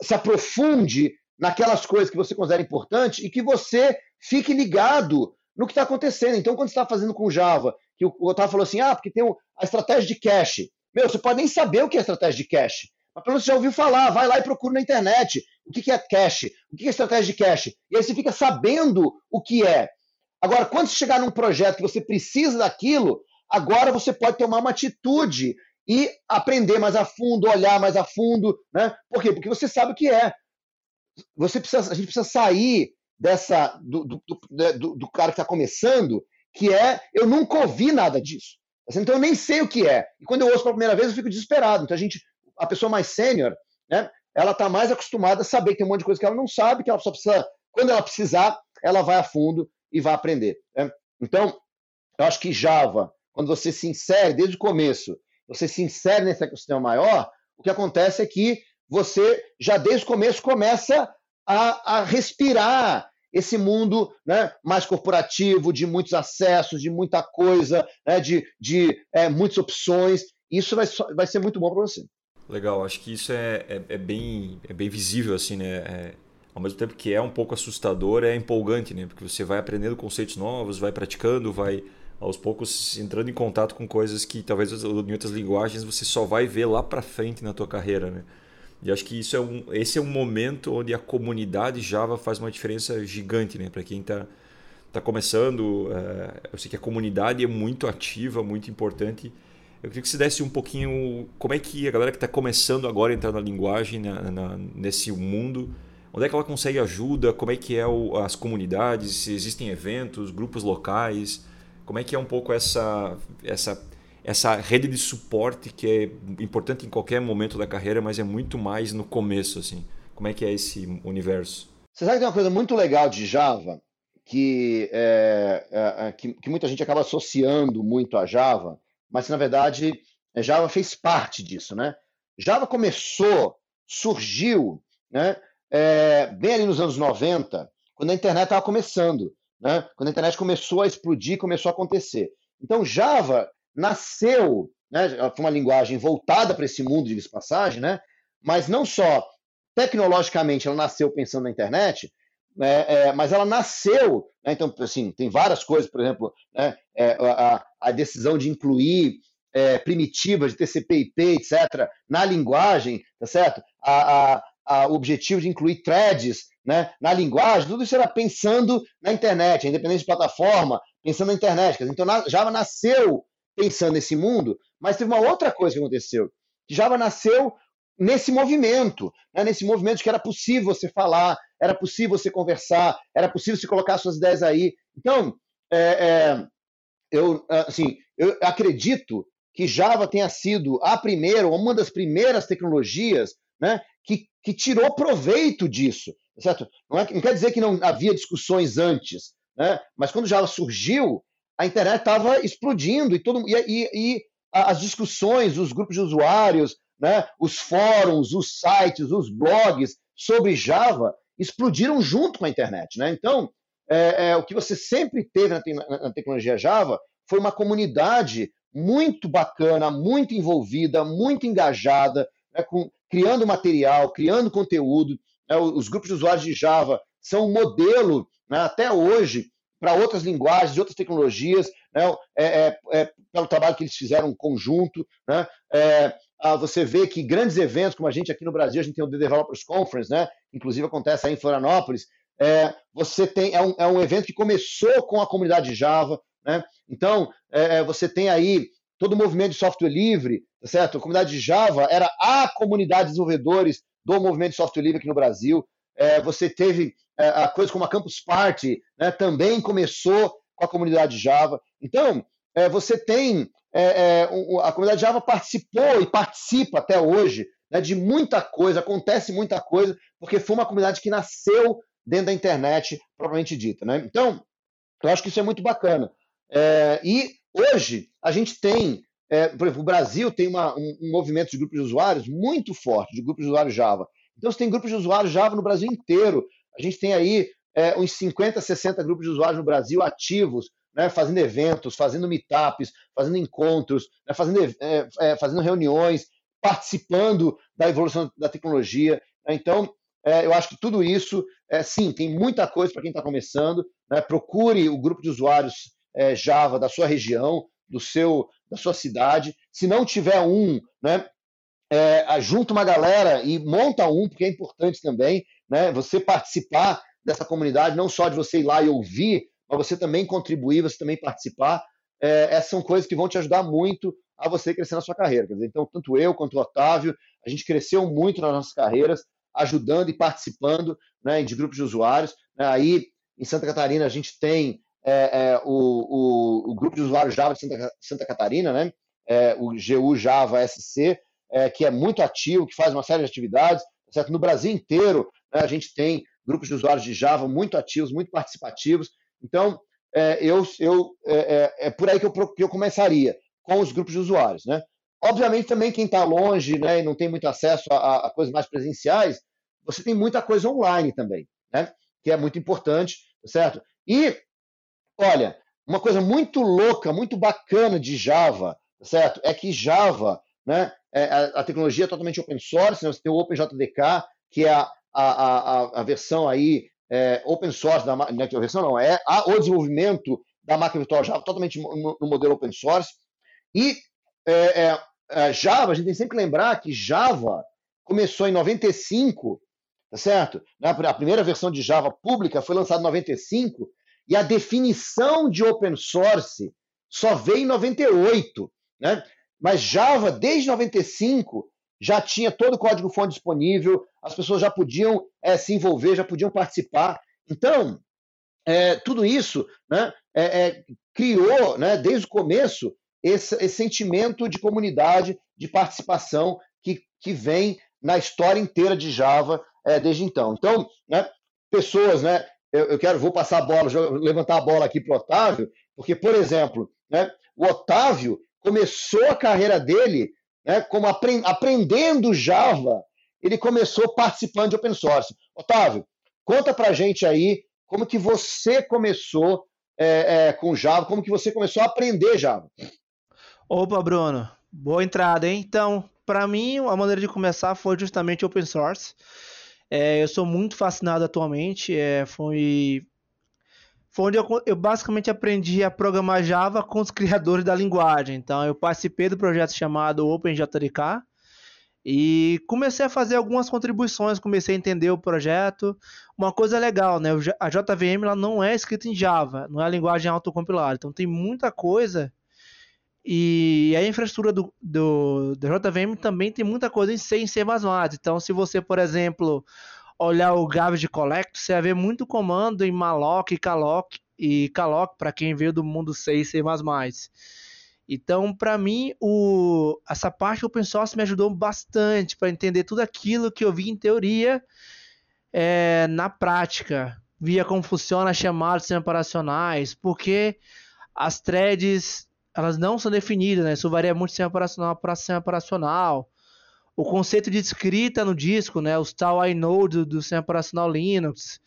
se aprofunde naquelas coisas que você considera importante e que você fique ligado no que está acontecendo. Então, quando você está fazendo com Java, que o Otávio falou assim, ah, porque tem a estratégia de cache. Meu, você pode nem saber o que é estratégia de cache, mas pelo menos você já ouviu falar, vai lá e procura na internet o que é cache, o que é estratégia de cache. E aí você fica sabendo o que é. Agora, quando você chegar num projeto que você precisa daquilo, agora você pode tomar uma atitude e aprender mais a fundo, olhar mais a fundo, né? Por quê? Porque você sabe o que é. Você precisa, a gente precisa sair dessa do, do, do, do cara que está começando, que é eu nunca ouvi nada disso. Então eu nem sei o que é. E quando eu ouço pela primeira vez, eu fico desesperado. Então a gente, a pessoa mais sênior, né, ela está mais acostumada a saber que tem um monte de coisa que ela não sabe, que ela só precisa, quando ela precisar, ela vai a fundo e vai aprender. Né? Então, eu acho que Java, quando você se insere desde o começo, você se insere nesse ecossistema maior, o que acontece é que você já desde o começo começa a, a respirar esse mundo né, mais corporativo, de muitos acessos, de muita coisa, né, de, de é, muitas opções. Isso vai, vai ser muito bom para você. Legal, acho que isso é, é, é, bem, é bem visível, assim, né? É, ao mesmo tempo que é um pouco assustador, é empolgante, né? Porque você vai aprendendo conceitos novos, vai praticando, vai aos poucos entrando em contato com coisas que talvez em outras linguagens você só vai ver lá para frente na tua carreira, né? E acho que isso é um, esse é um momento onde a comunidade Java faz uma diferença gigante, né? Para quem está tá começando, é, eu sei que a comunidade é muito ativa, muito importante. Eu queria que você desse um pouquinho como é que a galera que está começando agora a entrar na linguagem, na, na, nesse mundo, onde é que ela consegue ajuda, como é que é o, as comunidades, se existem eventos, grupos locais, como é que é um pouco essa, essa essa rede de suporte que é importante em qualquer momento da carreira, mas é muito mais no começo, assim. Como é que é esse universo? Você sabe que tem uma coisa muito legal de Java, que, é, é, é que, que, muita gente acaba associando muito a Java, mas na verdade é, Java fez parte disso, né? Java começou, surgiu, né? É, bem ali nos anos 90, quando a internet estava começando, né? Quando a internet começou a explodir, começou a acontecer. Então Java nasceu, né, foi uma linguagem voltada para esse mundo, de passagem, né, mas não só tecnologicamente ela nasceu pensando na internet, né, é, mas ela nasceu, né, então, assim, tem várias coisas, por exemplo, né, é, a, a, decisão de incluir é, primitivas, de TCP/IP, etc., na linguagem, tá certo? A, a, o objetivo de incluir threads né, na linguagem, tudo isso era pensando na internet, independente de plataforma, pensando na internet. Então, Java nasceu pensando nesse mundo, mas teve uma outra coisa que aconteceu. Java nasceu nesse movimento, né? nesse movimento que era possível você falar, era possível você conversar, era possível você colocar suas ideias aí. Então, é, é, eu, assim, eu acredito que Java tenha sido a primeira, uma das primeiras tecnologias né, que, que tirou proveito disso. Certo? Não, é, não quer dizer que não havia discussões antes, né? mas quando Java surgiu, a internet estava explodindo e, todo, e, e, e, as discussões, os grupos de usuários, né, os fóruns, os sites, os blogs sobre Java explodiram junto com a internet. Né? Então, é, é, o que você sempre teve na, te na, tecnologia Java foi uma comunidade muito bacana, muito envolvida, muito engajada, né, com, criando material, criando conteúdo. Né, os grupos de usuários de Java são um modelo né, até hoje para outras linguagens, outras tecnologias, né? é, é, é, pelo trabalho que eles fizeram conjunto. Né? É, você vê que grandes eventos, como a gente aqui no Brasil, a gente tem o The Developers Conference, né? inclusive acontece aí em Florianópolis, é, você tem, é um, é um evento que começou com a comunidade Java, né? então é, você tem aí todo o movimento de software livre, tá certo? A comunidade de Java era a comunidade de desenvolvedores do movimento de software livre aqui no Brasil. É, você teve é, a coisa como a Campus Party, né, também começou com a comunidade Java. Então, é, você tem. É, é, a comunidade Java participou e participa até hoje né, de muita coisa, acontece muita coisa, porque foi uma comunidade que nasceu dentro da internet, propriamente dita. Né? Então, eu acho que isso é muito bacana. É, e hoje a gente tem, é, por exemplo, o Brasil tem uma, um, um, movimento de grupos de usuários muito forte, de grupos de usuários Java. Então, você tem grupos de usuários Java no Brasil inteiro. A gente tem aí é, uns 50, 60 grupos de usuários no Brasil ativos, né, fazendo eventos, fazendo meetups, fazendo encontros, né, fazendo, é, é, fazendo reuniões, participando da evolução da tecnologia. Né? Então, é, eu acho que tudo isso, é, sim, tem muita coisa para quem está começando. Né? Procure o grupo de usuários é, Java da sua região, do seu, da sua cidade. Se não tiver um, né, é, junta uma galera e monta um, porque é importante também né, você participar dessa comunidade, não só de você ir lá e ouvir, mas você também contribuir, você também participar. É, essas são coisas que vão te ajudar muito a você crescer na sua carreira. Dizer, então, tanto eu quanto o Otávio, a gente cresceu muito nas nossas carreiras, ajudando e participando né, de grupos de usuários. Né? Aí, em Santa Catarina, a gente tem é, é, o, o, o, grupo de usuários Java de Santa, Santa Catarina, né? É, o GU Java SC, é, que é muito ativo, que faz uma série de atividades. Tá certo? No Brasil inteiro, né, a gente tem grupos de usuários de Java muito ativos, muito participativos. Então, é, eu, eu, é, é, por aí que eu, que eu começaria com os grupos de usuários. Né? Obviamente, também quem está longe né, e não tem muito acesso a, a, coisas mais presenciais, você tem muita coisa online também, né? que é muito importante, tá certo? E, olha, uma coisa muito louca, muito bacana de Java, tá certo? É que Java, né, é, a, a, tecnologia é totalmente open source, né? você tem o OpenJDK, que é a, a, a, versão aí é, open source, da, não é a versão não, é a, o desenvolvimento da máquina virtual Java totalmente no, no modelo open source, e é, é, é, Java, a gente tem sempre que lembrar que Java começou em 95, tá certo? A primeira versão de Java pública foi lançada em 95 e a definição de open source só veio em 98, né? Mas Java, desde 95, já tinha todo o código-fonte disponível, as pessoas já podiam é, se envolver, já podiam participar. Então, é, tudo isso né, é, criou, né, desde o começo, esse, esse sentimento de comunidade, de participação que, que vem na história inteira de Java desde então. Então, né, pessoas, né, eu, eu, quero, vou passar a bola, levantar a bola aqui para o Otávio, porque, por exemplo, né, o Otávio começou a carreira dele né, como aprend, aprendendo Java, ele começou participando de open source. Otávio, conta para gente aí como que você começou é, é, com Java, como que você começou a aprender Java. Opa, Bruno, boa entrada, hein? Então, para mim, a maneira de começar foi justamente open source. É, eu sou muito fascinado atualmente. É, foi, foi onde eu, eu, basicamente aprendi a programar Java com os criadores da linguagem. Então, eu participei do projeto chamado OpenJDK e comecei a fazer algumas contribuições, comecei a entender o projeto. Uma coisa legal, né? A JVM ela não é escrita em Java, não é a linguagem autocompilada. Então, tem muita coisa e a infraestrutura do, do, do JVM também tem muita coisa em C e C++. Então, se você, por exemplo, olhar o garbage collect, você vai ver muito comando em malloc e calloc, e calloc para quem veio do mundo C e C++. Então, para mim, o, essa parte open source me ajudou bastante para entender tudo aquilo que eu vi em teoria é, na prática. Via como funciona chamadas operacionais, porque as threads elas não são definidas, né? Isso varia muito de sistema operacional para sistema operacional. O conceito de escrita no disco, né? Os tal inode do sistema operacional Linux.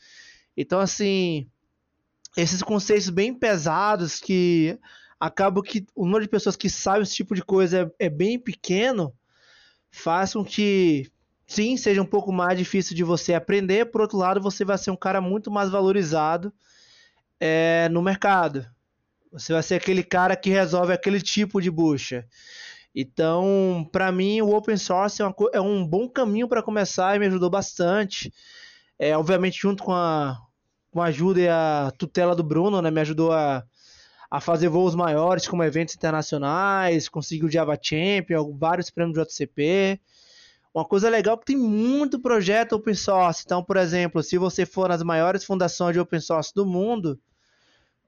Então, assim, esses conceitos bem pesados que acabam que o número de pessoas que sabem esse tipo de coisa é, é bem pequeno, faz com que sim, seja um pouco mais difícil de você aprender, por outro lado, você vai ser um cara muito mais valorizado é, no mercado. Você vai ser aquele cara que resolve aquele tipo de bucha. Então, para mim, o open source é, uma, é um bom caminho para começar e me ajudou bastante. É, obviamente, junto com a, com a ajuda e a tutela do Bruno, né, me ajudou a, a fazer voos maiores, como eventos internacionais, conseguir o Java Champion, vários prêmios de JCP. Uma coisa legal é que tem muito projeto open source. Então, por exemplo, se você for nas maiores fundações de open source do mundo,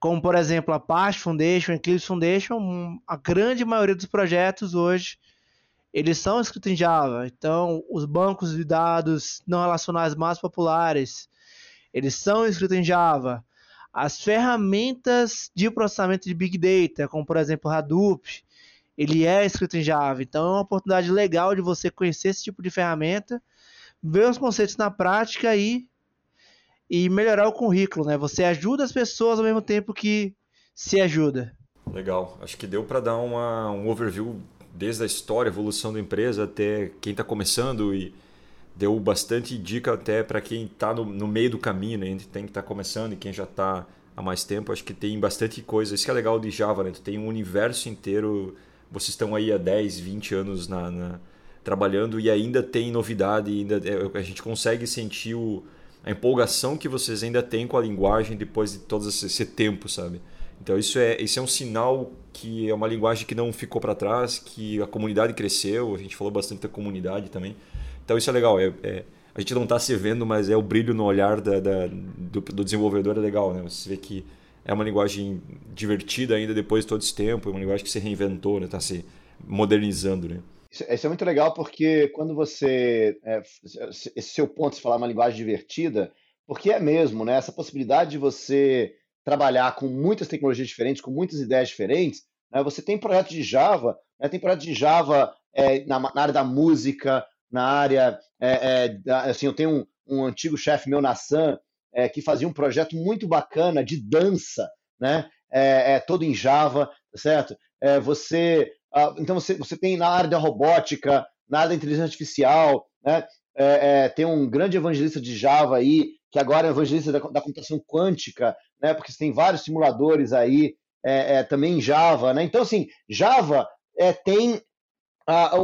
como por exemplo a Apache Foundation, Eclipse Foundation, a grande maioria dos projetos hoje eles são escritos em Java. Então, os bancos de dados não relacionais mais populares, eles são escritos em Java. As ferramentas de processamento de Big Data, como por exemplo Hadoop, ele é escrito em Java. Então, é uma oportunidade legal de você conhecer esse tipo de ferramenta, ver os conceitos na prática e, e melhorar o currículo. Né? Você ajuda as pessoas ao mesmo tempo que se ajuda. Legal. Acho que deu para dar uma, um overview desde a história, evolução da empresa até quem está começando e deu bastante dica até para quem está no, no, meio do caminho, né? Entre quem está começando e quem já está há mais tempo. Acho que tem bastante coisa. Isso que é legal de Java, né? Tu tem um universo inteiro. Vocês estão aí há 10, 20 anos na, na trabalhando e ainda tem novidade. Ainda, é, a gente consegue sentir o, a empolgação que vocês ainda têm com a linguagem depois de todo esse, tempo, sabe? Então isso é, isso é um sinal que é uma linguagem que não ficou para trás, que a comunidade cresceu, a gente falou bastante da comunidade também. Então isso é legal, é, é a gente não está se vendo, mas é o brilho no olhar da, da do, do, desenvolvedor é legal, né? Você vê que é uma linguagem divertida ainda depois de todo esse tempo, é uma linguagem que se reinventou, está né? se modernizando, né? Isso é muito legal porque quando você. É, esse seu ponto de falar uma linguagem divertida, porque é mesmo, né? Essa possibilidade de você trabalhar com muitas tecnologias diferentes, com muitas ideias diferentes, né? você tem projetos de Java, né? tem projetos de Java é, na, na, área da música, na área. É, é, da, assim, eu tenho um, um antigo chefe meu, Nassan, é, que fazia um projeto muito bacana de dança, né? É, é, todo em Java, tá certo? você, ah, então você, você tem na área da robótica, na área da inteligência artificial, né? tem um grande evangelista de Java aí, que agora é evangelista da, da computação quântica, né? Porque você tem vários simuladores aí, é, é, também em Java, né? Então, assim, Java é, tem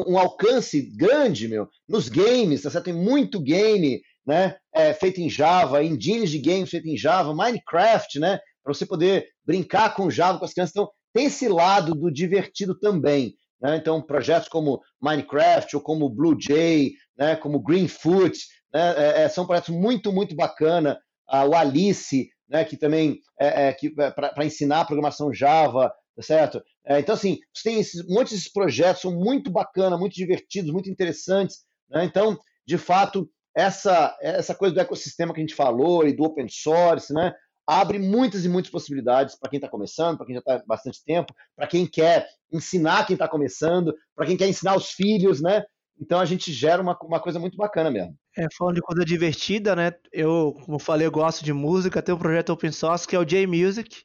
um alcance grande, meu, nos games, tá certo? Tem muito game, né? É, feito em Java, engines de games feito em Java, Minecraft, né? Para você poder brincar com Java com as crianças. Então, tem esse lado do divertido também. Né? Então, projetos como Minecraft ou como Blue Jay, né? como Greenfoot, né? É, é, são projetos muito, muito bacana. Ah, o Alice, né? que também é, é é, para ensinar programação Java, tá certo? É, então, assim, você tem esses, um desses projetos, são muito bacana, muito divertidos, muito interessantes. Né? Então, de fato, essa, essa coisa do ecossistema que a gente falou e do open source, né? Abre muitas e muitas possibilidades para quem está começando, para quem já está há bastante tempo, para quem quer ensinar quem está começando, para quem quer ensinar os filhos, né? Então a gente gera uma, uma coisa muito bacana mesmo. É, falando de coisa divertida, né? Eu, como falei, eu gosto de música, tem um projeto open source que é o J-Music,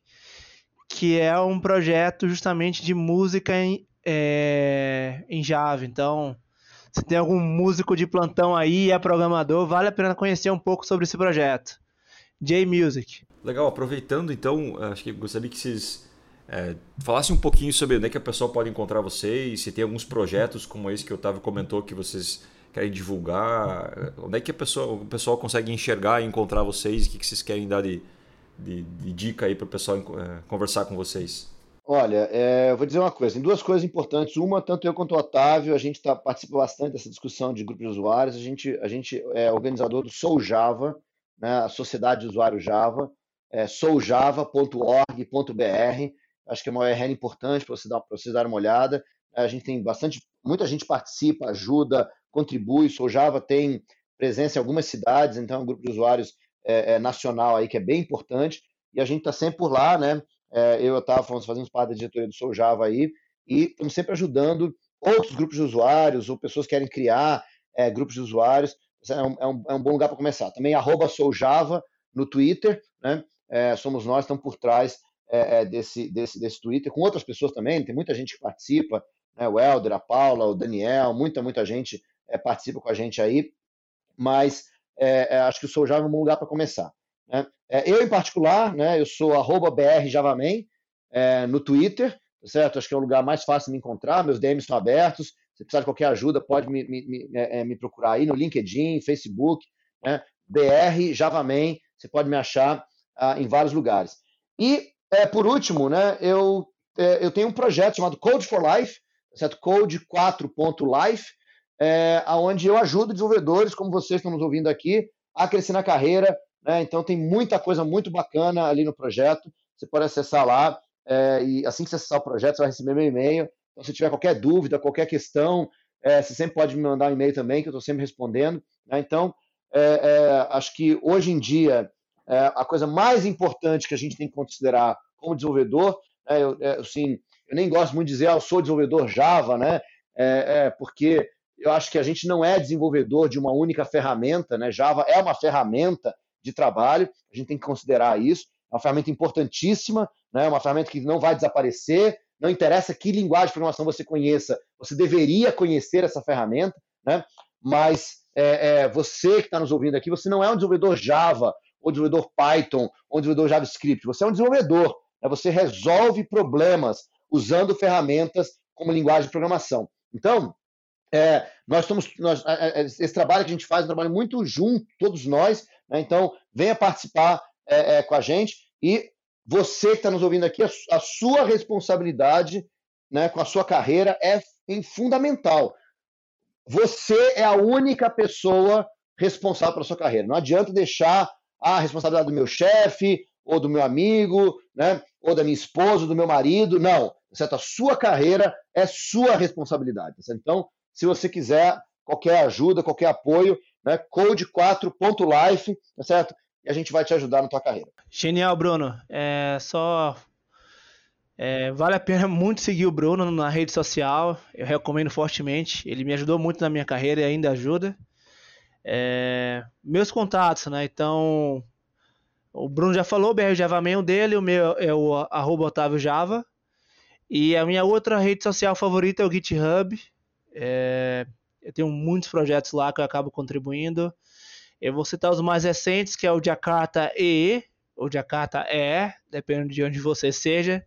que é um projeto justamente de música em, é, em Java. Então, se tem algum músico de plantão aí, é programador, vale a pena conhecer um pouco sobre esse projeto. J-Music. Legal, aproveitando então, acho que gostaria que vocês é, falasse um pouquinho sobre onde é que a pessoa pode encontrar vocês, se tem alguns projetos como esse que o Otávio comentou que vocês querem divulgar, onde é que a pessoa, o pessoal consegue enxergar e encontrar vocês, o que, que vocês querem dar de, de, de dica aí para o pessoal é, conversar com vocês? Olha, é, eu vou dizer uma coisa, tem duas coisas importantes. Uma, tanto eu quanto o Otávio, a gente tá, participa bastante dessa discussão de grupos de usuários. A gente, a gente é organizador do Sou Java, né, a Sociedade de Usuário Java, é soujava.org.br acho que é uma URL importante para você dar, para vocês darem uma olhada. A gente tem bastante, muita gente participa, ajuda, contribui. O Java tem presença em algumas cidades, então é um grupo de usuários é, é, nacional aí que é bem importante. E a gente está sempre por lá, né? É, eu estava fazendo parte da diretoria do Sou Java aí e estamos sempre ajudando outros grupos de usuários ou pessoas que querem criar é, grupos de usuários. É um, é um, é um bom lugar para começar. Também arroba soujava no Twitter, né? É, somos nós, estamos por trás é, é, desse, desse, desse Twitter, com outras pessoas também, tem muita gente que participa, né? o Helder, a Paula, o Daniel, muita, muita gente é, participa com a gente aí, mas é, é acho que o Sou Java é um lugar para começar. Né? Eu, em particular, né, eu sou brjavaman no Twitter, tá certo? Acho que é o lugar mais fácil de me encontrar, meus DMs estão abertos, se precisar de qualquer ajuda, pode me, me, me, me procurar aí no LinkedIn, Facebook, né? BR Javaman, você pode me achar ah, em vários lugares. E é, por último, né, eu, é, eu tenho um projeto chamado Code for Life, certo? Code 4.life, é, onde eu ajudo desenvolvedores, como vocês estão nos ouvindo aqui, a crescer na carreira. Né? Então tem muita coisa muito bacana ali no projeto. você pode acessar lá. É, e assim que você acessar o projeto, você vai receber meu e-mail. Então, se tiver qualquer dúvida, qualquer questão, é, você sempre pode me mandar um e-mail também, que eu estou sempre respondendo. Né? Então, é, acho que hoje em dia, é, a coisa mais importante que a gente tem que considerar como desenvolvedor, né, eu, é, assim, eu nem gosto muito de dizer, ah, eu sou desenvolvedor Java, né? É, porque eu acho que a gente não é desenvolvedor de uma única ferramenta, né? Java é uma ferramenta de trabalho, a gente tem que considerar isso, é uma ferramenta importantíssima, né? uma ferramenta que não vai desaparecer, não interessa que linguagem de programação você conheça, você deveria conhecer essa ferramenta, né? mas é, é, você que está nos ouvindo aqui, você não é um desenvolvedor Java, ou desenvolvedor Python, ou desenvolvedor JavaScript, você é um desenvolvedor, né? você resolve problemas usando ferramentas como linguagem de programação. Então, é, nós estamos, nós, esse trabalho que a gente faz é um trabalho muito junto, todos nós, né? então venha participar é, é, com a gente e você que está nos ouvindo aqui, a, a, sua responsabilidade né, com a sua carreira é fundamental. Você é a única pessoa responsável pela sua carreira. Não adianta deixar a responsabilidade do meu chefe, ou do meu amigo, né, ou da minha esposa, ou do meu marido. Não. Certo? A sua carreira é sua responsabilidade. Certo? Então, se você quiser qualquer ajuda, qualquer apoio, né, code4.life, tá certo? E a gente vai te ajudar na tua carreira. Genial, Bruno. É só é, vale a pena muito seguir o Bruno na rede social. Eu recomendo fortemente. Ele me ajudou muito na minha carreira e ainda ajuda. É, meus contatos, né? Então, o Bruno já falou, o BR Java Mail dele, o meu é o arroba Otávio Java. E a minha outra rede social favorita é o GitHub. É, eu tenho muitos projetos lá que eu acabo contribuindo. Eu vou citar os mais recentes, que é o Jakarta EE, ou Jakarta EE, dependendo de onde você seja.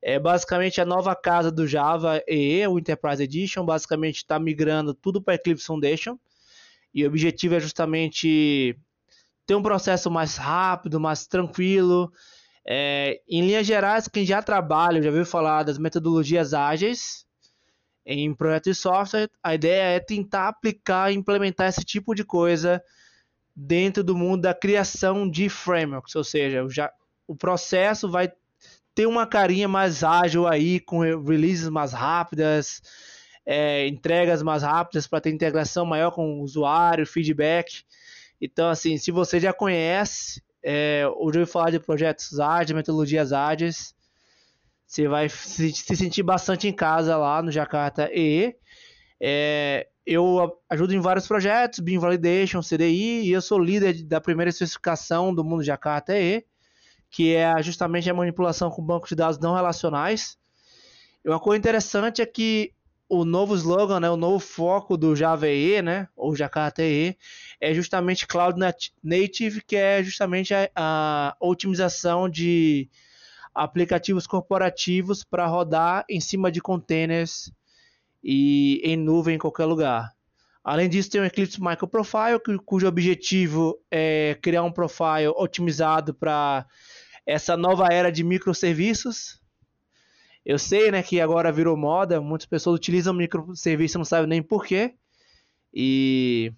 É basicamente a nova casa do Java EE, o Enterprise Edition, basicamente está migrando tudo para Eclipse Foundation. E o objetivo é justamente ter um processo mais rápido, mais tranquilo. É, em linhas gerais, quem já trabalha, já ouviu falar das metodologias ágeis, em projetos de software, a ideia é tentar aplicar e implementar esse tipo de coisa dentro do mundo da criação de frameworks, ou seja, já, o processo vai ter uma carinha mais ágil aí, com releases mais rápidas, é, entregas mais rápidas para ter integração maior com o usuário, feedback. Então, assim, se você já conhece, é, ouviu falar de projetos ágeis, metodologias ágeis, você vai se, se, sentir bastante em casa lá no Jakarta EE. É, eu ajudo em vários projetos, BIM Validation, CDI, e eu sou líder da primeira especificação do mundo Jakarta EE, que é justamente a manipulação com bancos de dados não relacionais. E uma coisa interessante é que o novo slogan, né, o novo foco do Java EE, né, ou Jakarta EE, é justamente Cloud Native, que é justamente a, a otimização de aplicativos corporativos para rodar em cima de containers e em nuvem em qualquer lugar. Além disso, tem o Eclipse Microprofile, cujo objetivo é criar um profile otimizado para essa nova era de microserviços. Eu sei né, que agora virou moda, muitas pessoas utilizam microserviços e não sabem nem porquê. E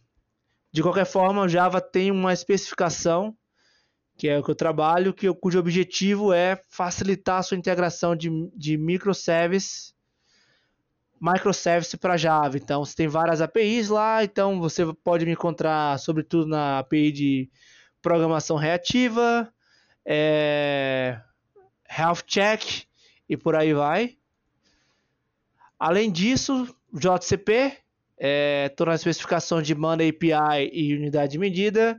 de qualquer forma, o Java tem uma especificação que é o que eu trabalho, que, cujo objetivo é facilitar a sua integração de, de microservice, microservice para Java. Então, você tem várias APIs lá, então você pode me encontrar, sobretudo, na API de programação reativa, é, health check e por aí vai. Além disso, JCP, é, toda a especificação de banda API e unidade de medida.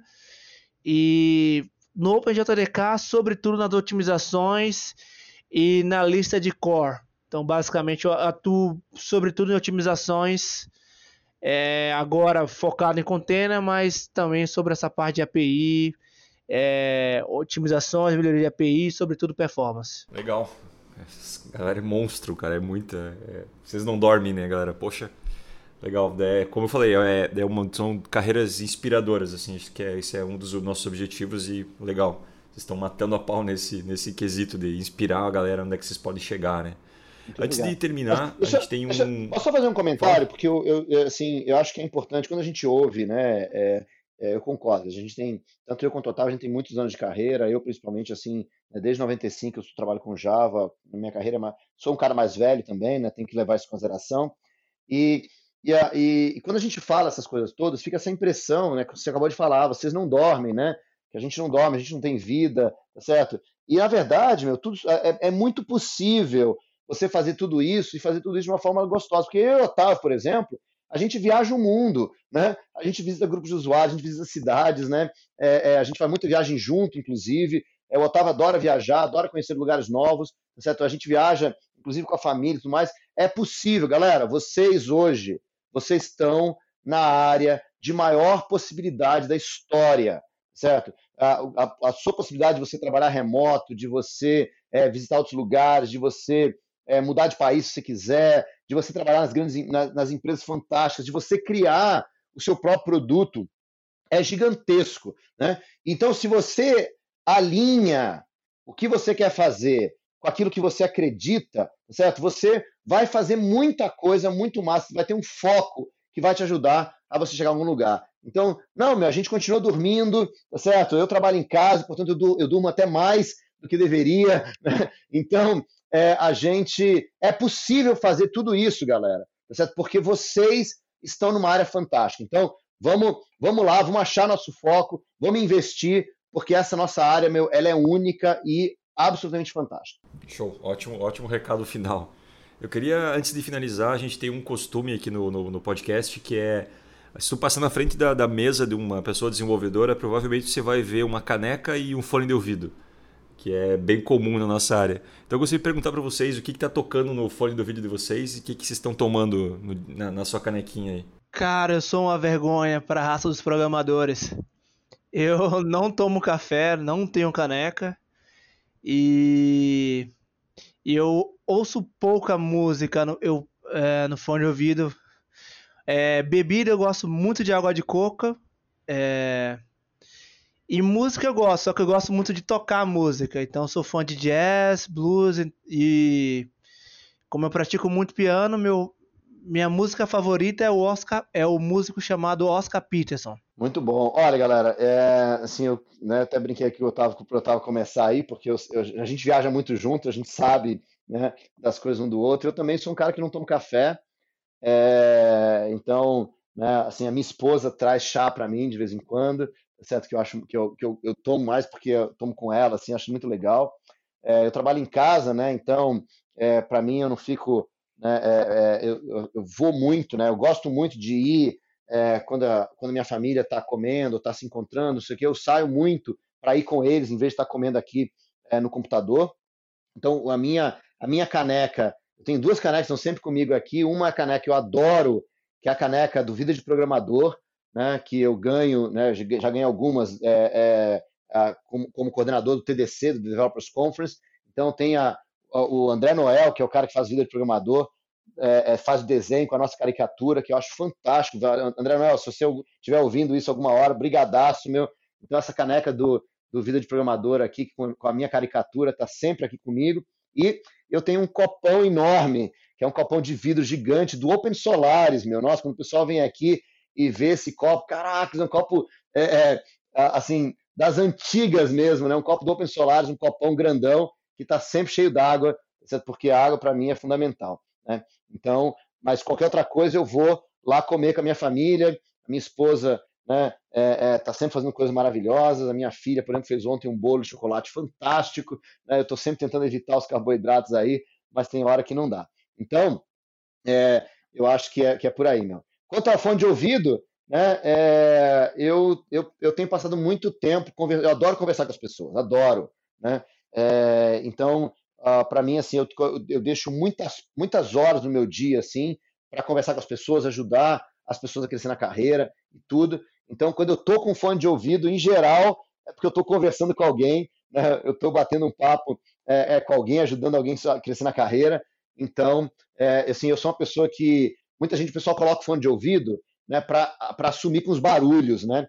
E no OpenJDK, sobretudo nas otimizações e na lista de core. Então, basicamente, eu atuo sobretudo em otimizações, é, agora focado em container, mas também sobre essa parte de API, é, otimizações, melhoria de API, sobretudo performance. Legal. Essa galera é monstro, cara, é muita. É... Vocês não dormem, né, galera? Poxa, Legal, é, como eu falei, é, é uma, são carreiras inspiradoras, assim, acho que é, esse é um dos nossos objetivos e legal, vocês estão matando a pau nesse, nesse quesito de inspirar a galera onde é que vocês podem chegar, né? Muito Antes de terminar, deixa, a gente tem um... Deixa, posso só fazer um comentário? Porque eu, eu, assim, eu acho que é importante, quando a gente ouve, né, é, é, eu concordo. A gente tem, tanto eu quanto o Otávio, a gente tem muitos anos de carreira. Eu, principalmente, assim, né, desde 95 eu trabalho com Java. Na minha carreira, sou um cara mais velho também, né? Tenho que levar isso em consideração. E, e, e, e, quando a gente fala essas coisas todas, fica essa impressão, né? Que você acabou de falar, vocês não dormem, né? Que a gente não dorme, a gente não tem vida, tá certo? E na verdade, meu, tudo é, é muito possível você fazer tudo isso e fazer tudo isso de uma forma gostosa. Porque eu Otávio, por exemplo, a gente viaja o mundo, né? A gente visita grupos de usuários, a gente visita cidades, né? É, é, a gente faz muita viagem junto, inclusive. É, o Otávio adora viajar, adora conhecer lugares novos, tá certo? A gente viaja, inclusive com a família e tudo mais. É possível, galera. Vocês hoje, vocês estão na área de maior possibilidade da história, certo? A, a, a sua possibilidade de você trabalhar remoto, de você é, visitar outros lugares, de você é, mudar de país se quiser, de você trabalhar nas grandes nas, nas empresas fantásticas, de você criar o seu próprio produto, é gigantesco. Né? Então, se você alinha o que você quer fazer com aquilo que você acredita, certo? Você vai fazer muita coisa, muito massa, vai ter um foco que vai te ajudar a você chegar a algum lugar. Então, não, meu, a gente continua dormindo, tá certo? Eu trabalho em casa, portanto, eu, eu durmo até mais do que deveria. Né? Então, é, a gente. É possível fazer tudo isso, galera, tá certo? Porque vocês estão numa área fantástica. Então, vamos, vamos lá, vamos achar nosso foco, vamos investir, porque essa nossa área, meu, ela é única e absolutamente fantástica. Show, ótimo, ótimo recado final. Eu queria, antes de finalizar, a gente tem um costume aqui no, no, no podcast que é se tu passar na frente da, da, mesa de uma pessoa desenvolvedora, provavelmente você vai ver uma caneca e um fone de ouvido que é bem comum na nossa área. Então eu gostaria de perguntar para vocês o que está tocando no fone do vídeo de vocês e o que, que vocês estão tomando no, na, na, sua canequinha aí. Cara, eu sou uma vergonha para a raça dos programadores. Eu não tomo café, não tenho caneca e, eu ouço pouca música no, eu, é, no fone de ouvido. É, bebida, eu gosto muito de água de coca. É, e música eu gosto, só que eu gosto muito de tocar música. Então sou fã de jazz, blues e como eu pratico muito piano, meu minha música favorita é o Oscar, é o músico chamado Oscar Peterson. Muito bom. Olha, galera, é, assim, eu né, até brinquei aqui o Otávio para o Otávio começar aí, porque eu, eu, a gente viaja muito junto, a gente sabe né, das coisas um do outro. Eu também sou um cara que não tomo café, é, então, né, assim, a minha esposa traz chá para mim de vez em quando certo? Que eu acho que eu, que eu, eu tomo mais porque eu tomo com ela, assim, acho muito legal. É, eu trabalho em casa, né? Então, é, para mim, eu não fico, né? É, é, eu, eu, vou muito, né? Eu gosto muito de ir é, quando a, quando minha família está comendo, está se encontrando, não sei o que. Eu saio muito para ir com eles, em vez de estar tá comendo aqui é, no computador. Então, a minha a minha caneca, eu tenho duas canecas estão sempre comigo aqui. Uma caneca que eu adoro, que é a caneca do Vida de Programador né, que eu ganho, né, já ganhei algumas é, é, como, como, coordenador do TDC, do Developers Conference. Então tem a, a, o André Noel, que é o cara que faz vida de programador, é, é faz o desenho com a nossa caricatura, que eu acho fantástico. André Noel, se você estiver ouvindo isso alguma hora, brigadaço, meu. Então essa caneca do, do Vida de Programador aqui, com, com a minha caricatura, está sempre aqui comigo. E eu tenho um copão enorme, que é um copão de vidro gigante do Open Solaris, meu. Nossa, quando o pessoal vem aqui, e ver esse copo, caraca, um copo é, é, assim das antigas mesmo, né? Um copo do Open Solaris, um copão grandão que está sempre cheio d'água, porque a água para mim é fundamental, né? Então, mas qualquer outra coisa eu vou lá comer com a minha família, minha esposa né, é, é, tá sempre fazendo coisas maravilhosas. A minha filha, por exemplo, fez ontem um bolo de chocolate fantástico. Né, eu estou sempre tentando evitar os carboidratos aí, mas tem hora que não dá. Então, é, eu acho que é, que é por aí, meu. Quanto ao fone de ouvido, né, é, eu, eu, eu tenho passado muito tempo, eu adoro conversar com as pessoas, adoro. Né? É, então, uh, para mim, assim, eu, eu deixo muitas, muitas horas no meu dia assim, para conversar com as pessoas, ajudar as pessoas a crescer na carreira e tudo. Então, quando eu estou com fone de ouvido, em geral, é porque eu estou conversando com alguém, né? eu estou batendo um papo é, é, com alguém, ajudando alguém a crescer na carreira. Então, é, assim, eu sou uma pessoa que muita gente, o pessoal coloca fone de ouvido né, para assumir com os barulhos, né?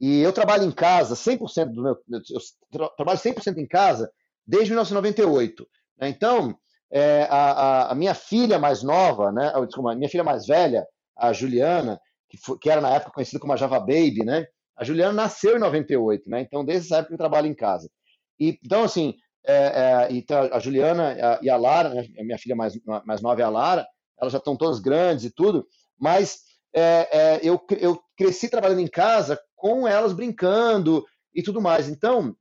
E eu trabalho em casa, 100% do meu, eu tra trabalho 100% em casa desde 1998. Né? Então, é, a, a, minha filha mais nova, né, desculpa, a minha filha mais velha, a Juliana, que, foi, que, era na época conhecida como a Java Baby, né? A Juliana nasceu em 98, né? Então, desde essa época eu trabalho em casa. E, então, assim, é, é, então, a Juliana e a Lara, né, a minha filha mais, mais nova é a Lara, elas já estão todas grandes e tudo, mas é, é, eu, eu cresci trabalhando em casa com elas brincando e tudo mais. Então,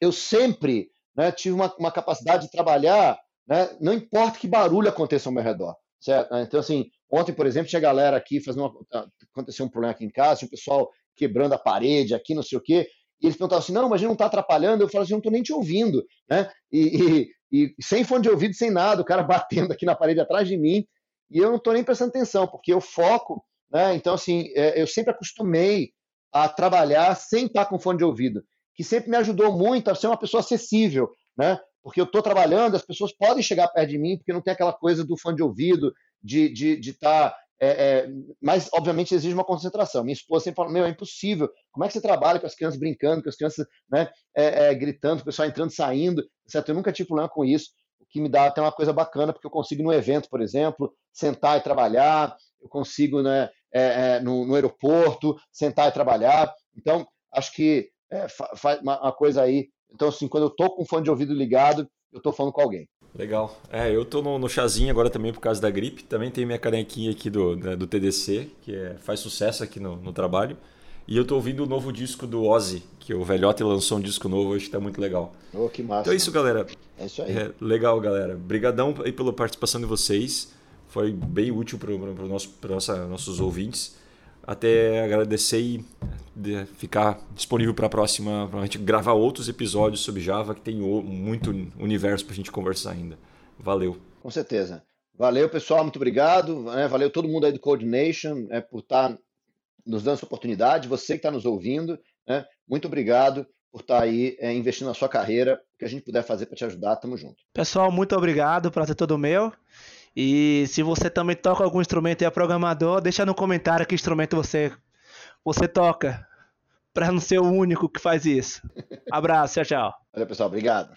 eu sempre né, tive uma, uma, capacidade de trabalhar, né, não importa que barulho aconteça ao meu redor. Certo? Então, assim, ontem, por exemplo, tinha galera aqui fazendo uma, tá, aconteceu um problema aqui em casa, tinha o pessoal quebrando a parede aqui, não sei o quê, e eles perguntavam assim, não, mas a gente não está atrapalhando, eu falo assim, não estou nem te ouvindo, né? E, e, e, sem fone de ouvido, sem nada, o cara batendo aqui na parede atrás de mim, e eu não estou nem prestando atenção, porque eu foco, né? Então, assim, é, eu sempre acostumei a trabalhar sem estar com fone de ouvido, que sempre me ajudou muito a ser uma pessoa acessível, né? Porque eu estou trabalhando, as pessoas podem chegar perto de mim, porque não tem aquela coisa do fone de ouvido, de estar. De, de tá, é, é, mas, obviamente, exige uma concentração. Minha esposa sempre fala: Meu, é impossível. Como é que você trabalha com as crianças brincando, com as crianças né, é, é gritando, o pessoal entrando saindo, certo? Eu nunca tive problema com isso, que me dá até uma coisa bacana, porque eu consigo, no evento, por exemplo, sentar e trabalhar, eu consigo, né, é, é, no, no, aeroporto, sentar e trabalhar. Então, acho que é, faz uma, uma, coisa aí. Então, assim, quando eu estou com o fone de ouvido ligado, eu estou falando com alguém. Legal. É, eu estou no, no, chazinho agora também por causa da gripe. Também tem minha canequinha aqui do, do TDC, que é, faz sucesso aqui no, no trabalho. E eu estou ouvindo o novo disco do Ozzy, que o Velhote lançou um disco novo, acho que está muito legal. Oh, que massa. Então é isso, galera. É isso aí. É, legal, galera. Obrigadão aí pela participação de vocês foi bem útil para os nosso, nossos ouvintes. Até agradecer e ficar disponível para a próxima, para a gente gravar outros episódios sobre Java, que tem muito universo para a gente conversar ainda. Valeu. Com certeza. Valeu, pessoal, muito obrigado. Né? Valeu todo mundo aí do Coordination né, por estar tá nos dando essa oportunidade. Você que está nos ouvindo, né, muito obrigado por estar tá aí é, investindo na sua carreira. O que a gente puder fazer para te ajudar, tamo junto. Pessoal, muito obrigado. Prazer todo meu. E se você também toca algum instrumento e é programador, deixa no comentário que instrumento você, você toca. Para não ser o único que faz isso. Abraço, tchau, tchau. Valeu, pessoal. Obrigado.